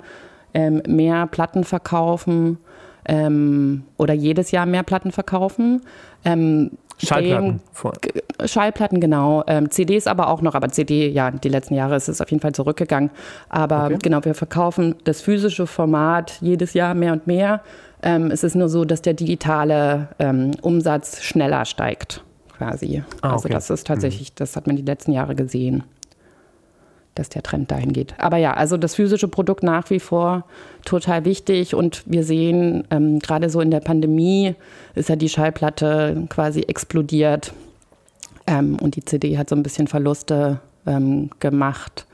ähm, mehr Platten verkaufen ähm, oder jedes Jahr mehr Platten verkaufen. Ähm, Schallplatten. Dem, Schallplatten, genau. Ähm, CDs aber auch noch, aber CD, ja, die letzten Jahre ist es auf jeden Fall zurückgegangen. Aber okay. genau, wir verkaufen das physische Format jedes Jahr mehr und mehr. Ähm, es ist nur so, dass der digitale ähm, Umsatz schneller steigt, quasi. Ah, also okay. Also das ist tatsächlich, mhm. das hat man die letzten Jahre gesehen dass der Trend dahin geht. Aber ja, also das physische Produkt nach wie vor total wichtig und wir sehen, ähm, gerade so in der Pandemie ist ja die Schallplatte quasi explodiert ähm, und die CD hat so ein bisschen Verluste ähm, gemacht.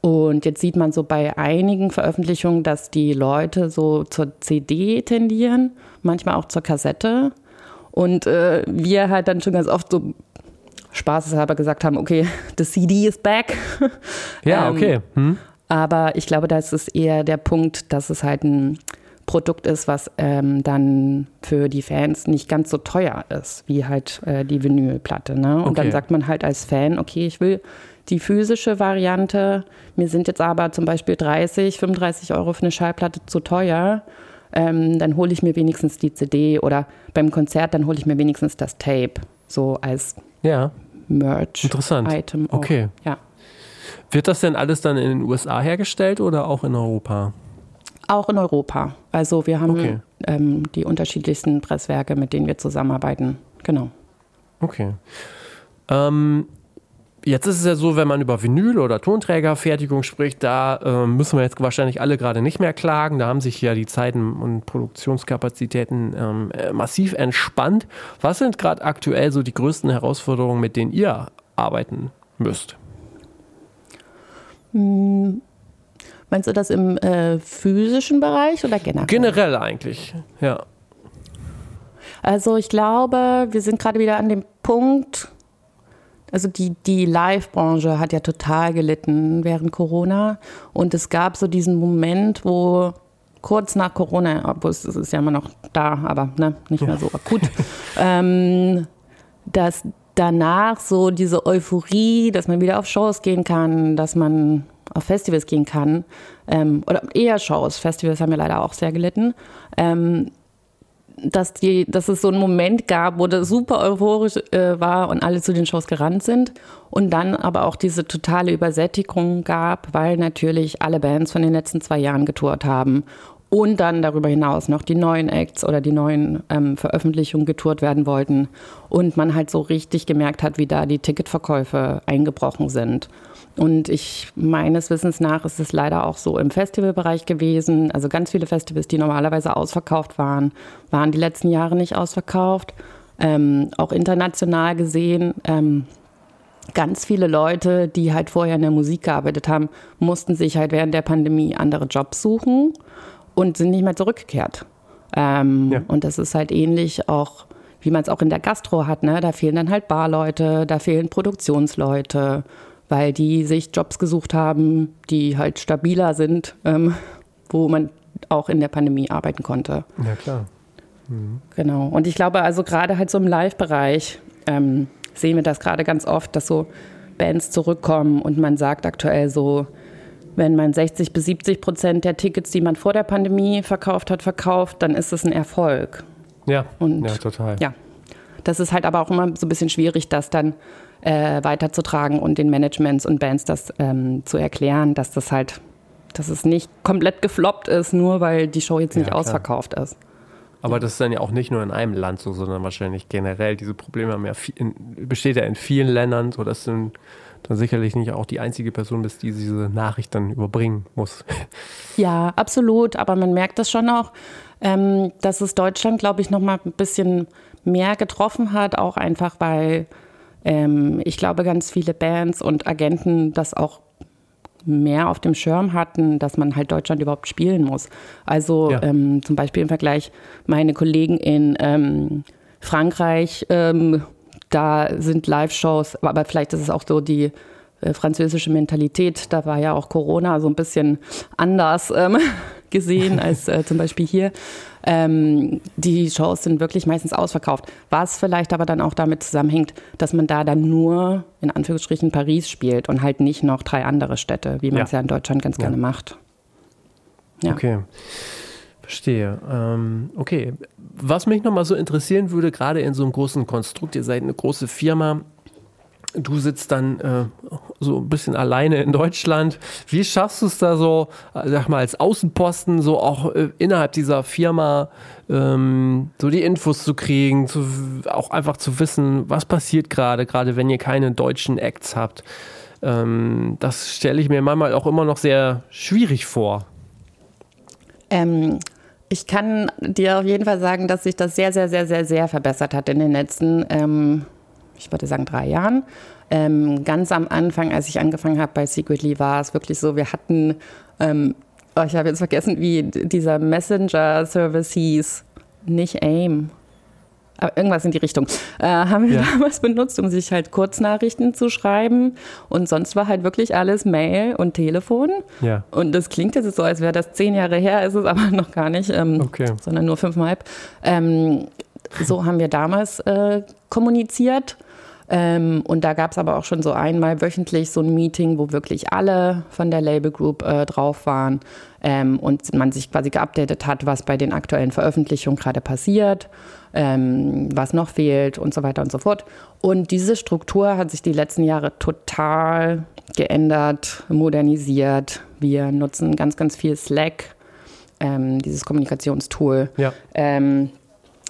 Und jetzt sieht man so bei einigen Veröffentlichungen, dass die Leute so zur CD tendieren, manchmal auch zur Kassette. Und äh, wir halt dann schon ganz oft so spaßeshalber gesagt haben, okay, the CD is back. Ja, ähm, okay. Hm. Aber ich glaube, da ist es eher der Punkt, dass es halt ein Produkt ist, was ähm, dann für die Fans nicht ganz so teuer ist, wie halt äh, die Vinylplatte. Ne? Und okay. dann sagt man halt als Fan, okay, ich will die physische Variante, mir sind jetzt aber zum Beispiel 30, 35 Euro für eine Schallplatte zu teuer. Ähm, dann hole ich mir wenigstens die CD oder beim Konzert, dann hole ich mir wenigstens das Tape, so als ja. Merch-Item. Okay. Ja. Wird das denn alles dann in den USA hergestellt oder auch in Europa? Auch in Europa. Also wir haben okay. ähm, die unterschiedlichsten Presswerke, mit denen wir zusammenarbeiten. Genau. Okay. Ähm, Jetzt ist es ja so, wenn man über Vinyl- oder Tonträgerfertigung spricht, da äh, müssen wir jetzt wahrscheinlich alle gerade nicht mehr klagen. Da haben sich ja die Zeiten und Produktionskapazitäten ähm, äh, massiv entspannt. Was sind gerade aktuell so die größten Herausforderungen, mit denen ihr arbeiten müsst? Hm. Meinst du das im äh, physischen Bereich oder generell? Generell eigentlich, ja. Also ich glaube, wir sind gerade wieder an dem Punkt, also die, die Live-Branche hat ja total gelitten während Corona. Und es gab so diesen Moment, wo kurz nach Corona, obwohl es ist ja immer noch da, aber ne, nicht mehr so akut, ähm, dass danach so diese Euphorie, dass man wieder auf Shows gehen kann, dass man auf Festivals gehen kann, ähm, oder eher Shows, Festivals haben ja leider auch sehr gelitten, ähm, dass, die, dass es so einen Moment gab, wo das super euphorisch äh, war und alle zu den Shows gerannt sind. Und dann aber auch diese totale Übersättigung gab, weil natürlich alle Bands von den letzten zwei Jahren getourt haben und dann darüber hinaus noch die neuen Acts oder die neuen ähm, Veröffentlichungen getourt werden wollten und man halt so richtig gemerkt hat, wie da die Ticketverkäufe eingebrochen sind. Und ich meines Wissens nach ist es leider auch so im Festivalbereich gewesen. Also ganz viele Festivals, die normalerweise ausverkauft waren, waren die letzten Jahre nicht ausverkauft. Ähm, auch international gesehen. Ähm, ganz viele Leute, die halt vorher in der Musik gearbeitet haben, mussten sich halt während der Pandemie andere Jobs suchen und sind nicht mehr zurückgekehrt. Ähm, ja. Und das ist halt ähnlich auch, wie man es auch in der Gastro hat. Ne? Da fehlen dann halt Barleute, da fehlen Produktionsleute weil die sich Jobs gesucht haben, die halt stabiler sind, ähm, wo man auch in der Pandemie arbeiten konnte. Ja, klar. Mhm. Genau. Und ich glaube, also gerade halt so im Live-Bereich ähm, sehen wir das gerade ganz oft, dass so Bands zurückkommen und man sagt aktuell so, wenn man 60 bis 70 Prozent der Tickets, die man vor der Pandemie verkauft hat, verkauft, dann ist es ein Erfolg. Ja, und, ja total. Ja, das ist halt aber auch immer so ein bisschen schwierig, das dann äh, weiterzutragen und den Managements und Bands das ähm, zu erklären, dass das halt, dass es nicht komplett gefloppt ist, nur weil die Show jetzt nicht ja, ausverkauft ist. Aber das ist dann ja auch nicht nur in einem Land so, sondern wahrscheinlich generell. Diese Probleme haben ja in, besteht ja in vielen Ländern, sodass du dann sicherlich nicht auch die einzige Person bist, die diese Nachricht dann überbringen muss. Ja, absolut. Aber man merkt das schon auch, ähm, dass es Deutschland, glaube ich, noch mal ein bisschen mehr getroffen hat, auch einfach weil ähm, ich glaube, ganz viele Bands und Agenten das auch mehr auf dem Schirm hatten, dass man halt Deutschland überhaupt spielen muss. Also ja. ähm, zum Beispiel im Vergleich meine Kollegen in ähm, Frankreich, ähm, da sind Live-Shows, aber vielleicht ist es auch so die französische Mentalität, da war ja auch Corona so ein bisschen anders ähm, gesehen als äh, zum Beispiel hier. Ähm, die Shows sind wirklich meistens ausverkauft. Was vielleicht aber dann auch damit zusammenhängt, dass man da dann nur in Anführungsstrichen Paris spielt und halt nicht noch drei andere Städte, wie man es ja. ja. in Deutschland ganz ja. gerne macht. Ja. Okay. Verstehe. Ähm, okay. Was mich nochmal so interessieren würde, gerade in so einem großen Konstrukt, ihr seid eine große Firma, du sitzt dann äh, so ein bisschen alleine in Deutschland. Wie schaffst du es da so, äh, sag mal, als Außenposten, so auch äh, innerhalb dieser Firma, ähm, so die Infos zu kriegen, zu, auch einfach zu wissen, was passiert gerade, gerade wenn ihr keine deutschen Acts habt? Ähm, das stelle ich mir manchmal auch immer noch sehr schwierig vor. Ähm, ich kann dir auf jeden Fall sagen, dass sich das sehr, sehr, sehr, sehr, sehr verbessert hat in den letzten ähm, ich würde sagen, drei Jahren. Ähm, ganz am Anfang, als ich angefangen habe bei Secretly, war es wirklich so, wir hatten, ähm, oh, ich habe jetzt vergessen, wie dieser Messenger-Service hieß, nicht AIM. Aber irgendwas in die Richtung. Äh, haben wir ja. damals benutzt, um sich halt Kurznachrichten zu schreiben. Und sonst war halt wirklich alles Mail und Telefon. Ja. Und das klingt jetzt so, als wäre das zehn Jahre her, ist es aber noch gar nicht, ähm, okay. sondern nur fünfeinhalb. Ähm, so haben wir damals äh, kommuniziert. Ähm, und da gab es aber auch schon so einmal wöchentlich so ein Meeting, wo wirklich alle von der Label Group äh, drauf waren ähm, und man sich quasi geupdatet hat, was bei den aktuellen Veröffentlichungen gerade passiert, ähm, was noch fehlt und so weiter und so fort. Und diese Struktur hat sich die letzten Jahre total geändert, modernisiert. Wir nutzen ganz, ganz viel Slack, ähm, dieses Kommunikationstool. Ja. Ähm,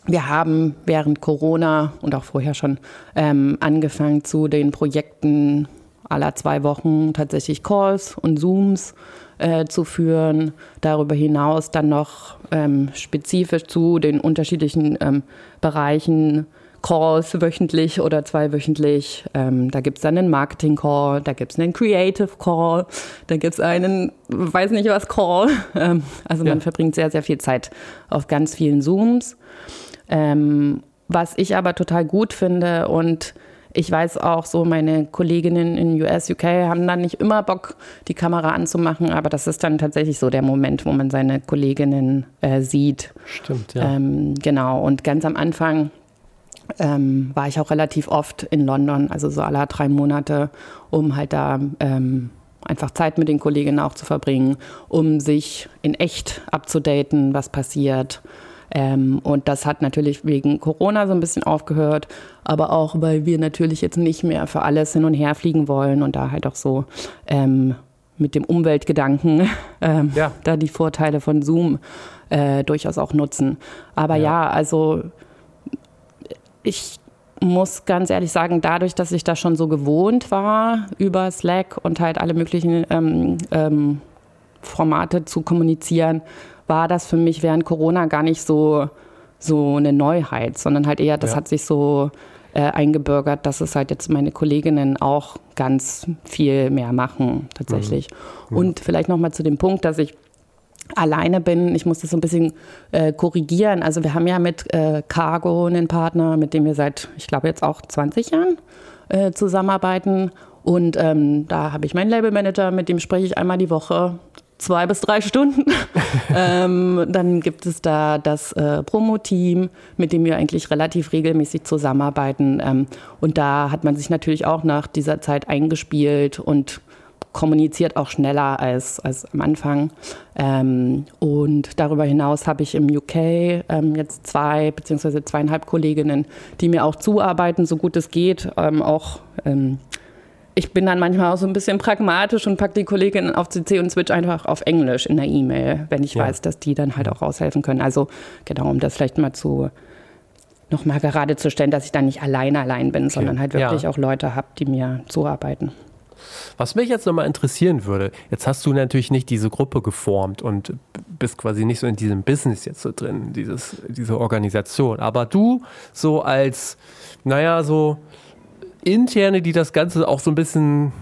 wir haben während Corona und auch vorher schon ähm, angefangen zu den Projekten aller zwei Wochen tatsächlich Calls und Zooms äh, zu führen. Darüber hinaus dann noch ähm, spezifisch zu den unterschiedlichen ähm, Bereichen Calls wöchentlich oder zweiwöchentlich. Ähm, da gibt es dann einen Marketing-Call, da gibt es einen Creative-Call, da gibt es einen, weiß nicht was, Call. Ähm, also man verbringt sehr, sehr viel Zeit auf ganz vielen Zooms. Ähm, was ich aber total gut finde und ich weiß auch so, meine Kolleginnen in US, UK haben dann nicht immer Bock, die Kamera anzumachen, aber das ist dann tatsächlich so der Moment, wo man seine Kolleginnen äh, sieht. Stimmt, ja. Ähm, genau, und ganz am Anfang ähm, war ich auch relativ oft in London, also so alle drei Monate, um halt da ähm, einfach Zeit mit den Kolleginnen auch zu verbringen, um sich in echt abzudaten, was passiert. Ähm, und das hat natürlich wegen Corona so ein bisschen aufgehört, aber auch, weil wir natürlich jetzt nicht mehr für alles hin und her fliegen wollen und da halt auch so ähm, mit dem Umweltgedanken ähm, ja. da die Vorteile von Zoom äh, durchaus auch nutzen. Aber ja, ja also ich muss ganz ehrlich sagen, dadurch, dass ich da schon so gewohnt war, über Slack und halt alle möglichen ähm, ähm, Formate zu kommunizieren, war das für mich während Corona gar nicht so, so eine Neuheit, sondern halt eher, das ja. hat sich so äh, eingebürgert, dass es halt jetzt meine Kolleginnen auch ganz viel mehr machen, tatsächlich. Mhm. Und vielleicht nochmal zu dem Punkt, dass ich alleine bin. Ich muss das so ein bisschen äh, korrigieren. Also wir haben ja mit äh, Cargo einen Partner, mit dem wir seit, ich glaube jetzt auch 20 Jahren äh, zusammenarbeiten. Und ähm, da habe ich meinen Labelmanager, mit dem spreche ich einmal die Woche zwei bis drei Stunden. ähm, dann gibt es da das äh, Promo-Team, mit dem wir eigentlich relativ regelmäßig zusammenarbeiten. Ähm, und da hat man sich natürlich auch nach dieser Zeit eingespielt und kommuniziert auch schneller als, als am Anfang. Ähm, und darüber hinaus habe ich im UK ähm, jetzt zwei beziehungsweise zweieinhalb Kolleginnen, die mir auch zuarbeiten, so gut es geht. Ähm, auch ähm, ich bin dann manchmal auch so ein bisschen pragmatisch und packe die Kolleginnen auf CC und switch einfach auf Englisch in der E-Mail, wenn ich ja. weiß, dass die dann halt auch aushelfen können. Also genau, um das vielleicht mal zu nochmal gerade zu stellen, dass ich dann nicht allein allein bin, okay. sondern halt wirklich ja. auch Leute habe, die mir zuarbeiten. Was mich jetzt nochmal interessieren würde, jetzt hast du natürlich nicht diese Gruppe geformt und bist quasi nicht so in diesem Business jetzt so drin, dieses, diese Organisation. Aber du so als, naja, so interne, die das Ganze auch so ein bisschen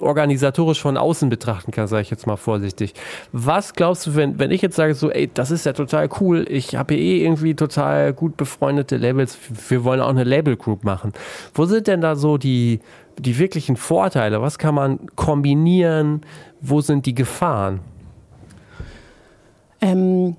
organisatorisch von außen betrachten kann, sage ich jetzt mal vorsichtig. Was glaubst du, wenn, wenn ich jetzt sage, so, ey, das ist ja total cool, ich habe eh irgendwie total gut befreundete Labels, wir wollen auch eine Label Group machen. Wo sind denn da so die, die wirklichen Vorteile? Was kann man kombinieren? Wo sind die Gefahren? Ähm,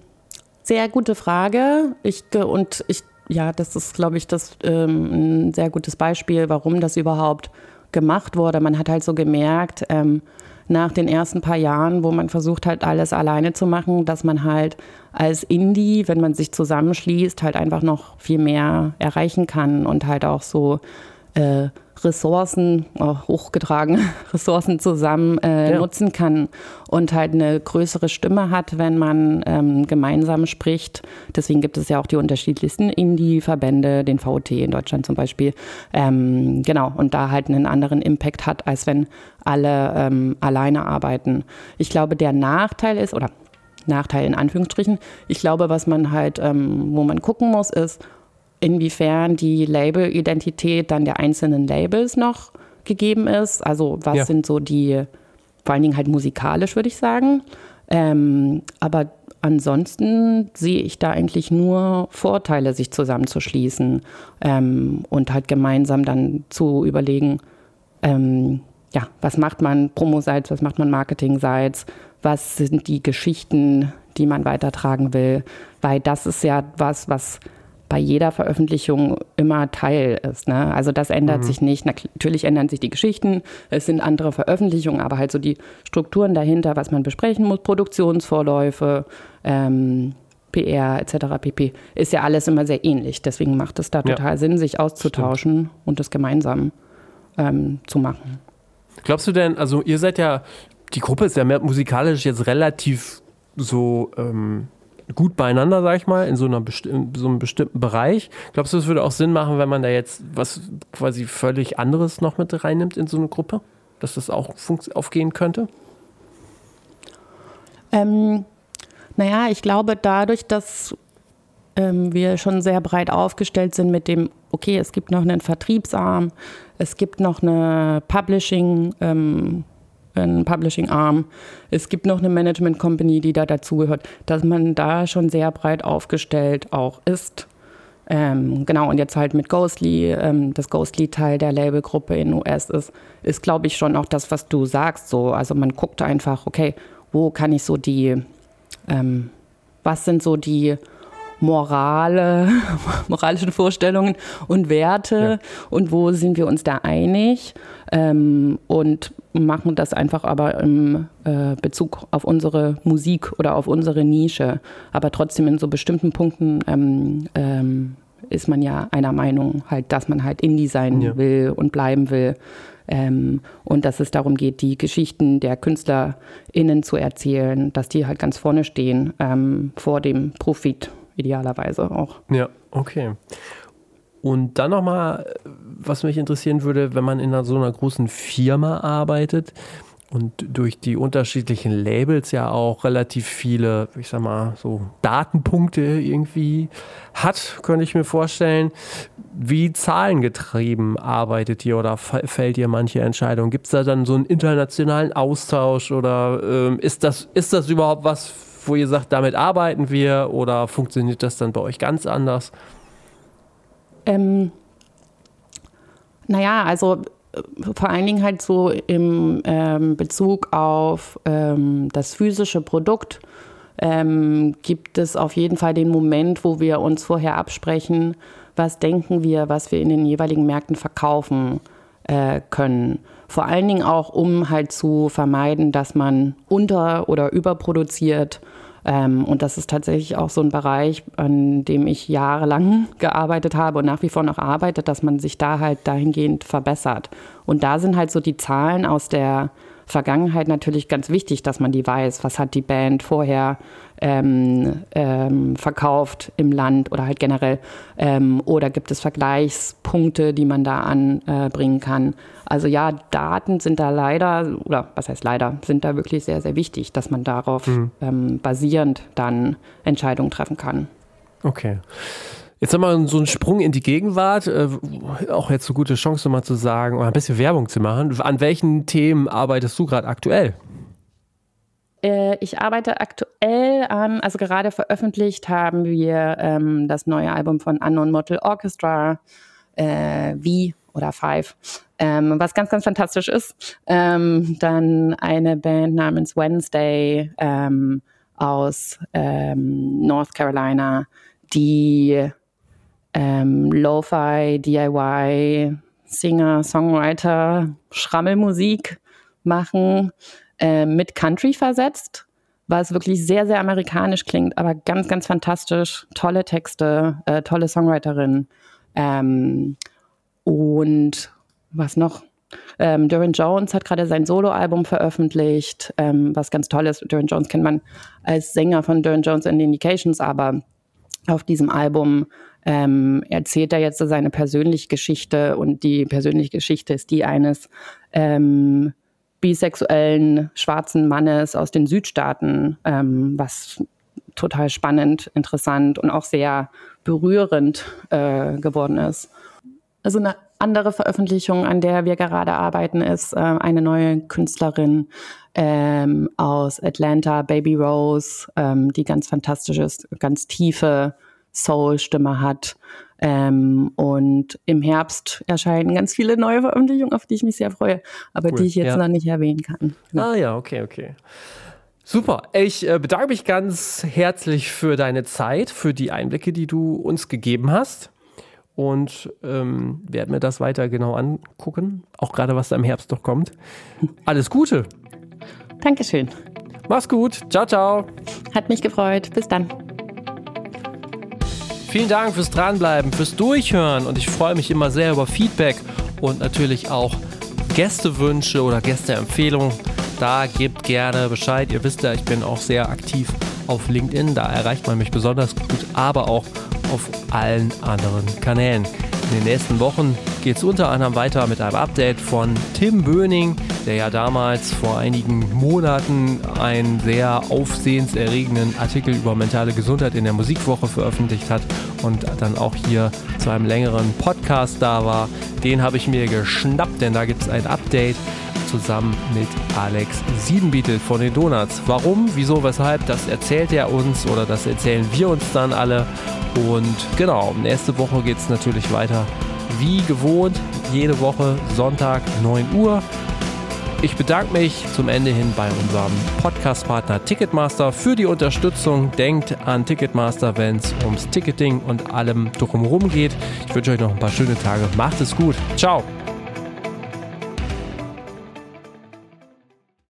sehr gute Frage. Ich, und ich, ja, das ist, glaube ich, das ähm, ein sehr gutes Beispiel, warum das überhaupt gemacht wurde. Man hat halt so gemerkt, ähm, nach den ersten paar Jahren, wo man versucht halt alles alleine zu machen, dass man halt als Indie, wenn man sich zusammenschließt, halt einfach noch viel mehr erreichen kann und halt auch so äh, Ressourcen, oh, hochgetragen, Ressourcen zusammen äh, ja. nutzen kann und halt eine größere Stimme hat, wenn man ähm, gemeinsam spricht. Deswegen gibt es ja auch die unterschiedlichsten Indie-Verbände, den VOT in Deutschland zum Beispiel. Ähm, genau, und da halt einen anderen Impact hat, als wenn alle ähm, alleine arbeiten. Ich glaube, der Nachteil ist, oder Nachteil in Anführungsstrichen, ich glaube, was man halt, ähm, wo man gucken muss, ist, inwiefern die Labelidentität dann der einzelnen Labels noch gegeben ist. Also was ja. sind so die, vor allen Dingen halt musikalisch, würde ich sagen. Ähm, aber ansonsten sehe ich da eigentlich nur Vorteile, sich zusammenzuschließen ähm, und halt gemeinsam dann zu überlegen, ähm, ja, was macht man Promo-Seits, was macht man Marketing-Seits, was sind die Geschichten, die man weitertragen will, weil das ist ja was, was bei jeder Veröffentlichung immer Teil ist. Ne? Also das ändert mhm. sich nicht. Natürlich ändern sich die Geschichten, es sind andere Veröffentlichungen, aber halt so die Strukturen dahinter, was man besprechen muss, Produktionsvorläufe, ähm, PR etc. pp. ist ja alles immer sehr ähnlich. Deswegen macht es da ja. total Sinn, sich auszutauschen Stimmt. und das gemeinsam ähm, zu machen. Glaubst du denn, also ihr seid ja, die Gruppe ist ja musikalisch jetzt relativ so ähm, gut beieinander, sag ich mal, in so, einer in so einem bestimmten Bereich. Glaubst du, es würde auch Sinn machen, wenn man da jetzt was quasi völlig anderes noch mit reinnimmt in so eine Gruppe? Dass das auch aufgehen könnte? Ähm, naja, ich glaube, dadurch, dass ähm, wir schon sehr breit aufgestellt sind mit dem, okay, es gibt noch einen Vertriebsarm, es gibt noch eine Publishing- ähm, ein Publishing Arm. Es gibt noch eine Management Company, die da dazugehört, dass man da schon sehr breit aufgestellt auch ist. Ähm, genau, und jetzt halt mit Ghostly, ähm, das Ghostly-Teil der Labelgruppe in US ist, ist, glaube ich, schon auch das, was du sagst. So. Also man guckt einfach, okay, wo kann ich so die, ähm, was sind so die Morale, moralischen Vorstellungen und Werte ja. und wo sind wir uns da einig ähm, und machen das einfach aber im äh, Bezug auf unsere Musik oder auf unsere Nische. Aber trotzdem in so bestimmten Punkten ähm, ähm, ist man ja einer Meinung, halt, dass man halt Indie sein ja. will und bleiben will. Ähm, und dass es darum geht, die Geschichten der KünstlerInnen zu erzählen, dass die halt ganz vorne stehen, ähm, vor dem Profit idealerweise auch. Ja, okay. Und dann nochmal, was mich interessieren würde, wenn man in so einer großen Firma arbeitet, und durch die unterschiedlichen Labels ja auch relativ viele, ich sag mal, so Datenpunkte irgendwie hat, könnte ich mir vorstellen. Wie zahlengetrieben arbeitet ihr oder fällt ihr manche Entscheidungen? Gibt es da dann so einen internationalen Austausch oder ähm, ist, das, ist das überhaupt was, wo ihr sagt, damit arbeiten wir oder funktioniert das dann bei euch ganz anders? Ähm, naja, also vor allen Dingen halt so im ähm, Bezug auf ähm, das physische Produkt ähm, gibt es auf jeden Fall den Moment, wo wir uns vorher absprechen, was denken wir, was wir in den jeweiligen Märkten verkaufen äh, können. Vor allen Dingen auch, um halt zu vermeiden, dass man unter- oder überproduziert ähm, und das ist tatsächlich auch so ein Bereich, an dem ich jahrelang gearbeitet habe und nach wie vor noch arbeite, dass man sich da halt dahingehend verbessert. Und da sind halt so die Zahlen aus der Vergangenheit natürlich ganz wichtig, dass man die weiß. Was hat die Band vorher ähm, ähm, verkauft im Land oder halt generell? Ähm, oder gibt es Vergleichspunkte, die man da anbringen äh, kann? Also ja, Daten sind da leider, oder was heißt leider, sind da wirklich sehr, sehr wichtig, dass man darauf mhm. Ähm, basierend dann Entscheidungen treffen kann. Okay. Jetzt haben wir so einen Sprung in die Gegenwart, äh, auch jetzt eine gute Chance, mal zu sagen, oder ein bisschen Werbung zu machen. An welchen Themen arbeitest du gerade aktuell? Äh, ich arbeite aktuell an, also gerade veröffentlicht haben wir ähm, das neue Album von Unknown Mortal Orchestra, äh, wie oder Five, ähm, was ganz, ganz fantastisch ist. Ähm, dann eine Band namens Wednesday ähm, aus ähm, North Carolina, die ähm, Lo-Fi, DIY, Singer, Songwriter, Schrammelmusik machen, äh, mit Country versetzt, was wirklich sehr, sehr amerikanisch klingt, aber ganz, ganz fantastisch. Tolle Texte, äh, tolle Songwriterin. Ähm, und was noch? Ähm, Duran Jones hat gerade sein Soloalbum veröffentlicht, ähm, was ganz toll ist. Duran Jones kennt man als Sänger von Duran Jones and Indications, aber auf diesem Album ähm, erzählt er jetzt seine persönliche Geschichte und die persönliche Geschichte ist die eines ähm, bisexuellen schwarzen Mannes aus den Südstaaten, ähm, was total spannend, interessant und auch sehr berührend äh, geworden ist. Also eine andere Veröffentlichung, an der wir gerade arbeiten, ist äh, eine neue Künstlerin ähm, aus Atlanta, Baby Rose, ähm, die ganz fantastisch ist, ganz tiefe Soul-Stimme hat. Ähm, und im Herbst erscheinen ganz viele neue Veröffentlichungen, auf die ich mich sehr freue, aber cool, die ich jetzt ja. noch nicht erwähnen kann. Genau. Ah ja, okay, okay. Super. Ich äh, bedanke mich ganz herzlich für deine Zeit, für die Einblicke, die du uns gegeben hast. Und ähm, werde mir das weiter genau angucken, auch gerade was da im Herbst noch kommt. Alles Gute. Dankeschön. Mach's gut. Ciao, ciao. Hat mich gefreut. Bis dann. Vielen Dank fürs Dranbleiben, fürs Durchhören und ich freue mich immer sehr über Feedback und natürlich auch Gästewünsche oder Gästeempfehlungen. Da gebt gerne Bescheid. Ihr wisst ja, ich bin auch sehr aktiv auf LinkedIn. Da erreicht man mich besonders gut, aber auch auf allen anderen Kanälen. In den nächsten Wochen geht es unter anderem weiter mit einem Update von Tim Böning, der ja damals vor einigen Monaten einen sehr aufsehenserregenden Artikel über mentale Gesundheit in der Musikwoche veröffentlicht hat und dann auch hier zu einem längeren Podcast da war. Den habe ich mir geschnappt, denn da gibt es ein Update zusammen mit Alex Siebenbietel von den Donuts. Warum, wieso, weshalb, das erzählt er uns oder das erzählen wir uns dann alle. Und genau, nächste Woche geht es natürlich weiter wie gewohnt, jede Woche Sonntag 9 Uhr. Ich bedanke mich zum Ende hin bei unserem Podcast-Partner Ticketmaster für die Unterstützung. Denkt an Ticketmaster, wenn es ums Ticketing und allem drumherum geht. Ich wünsche euch noch ein paar schöne Tage. Macht es gut. Ciao.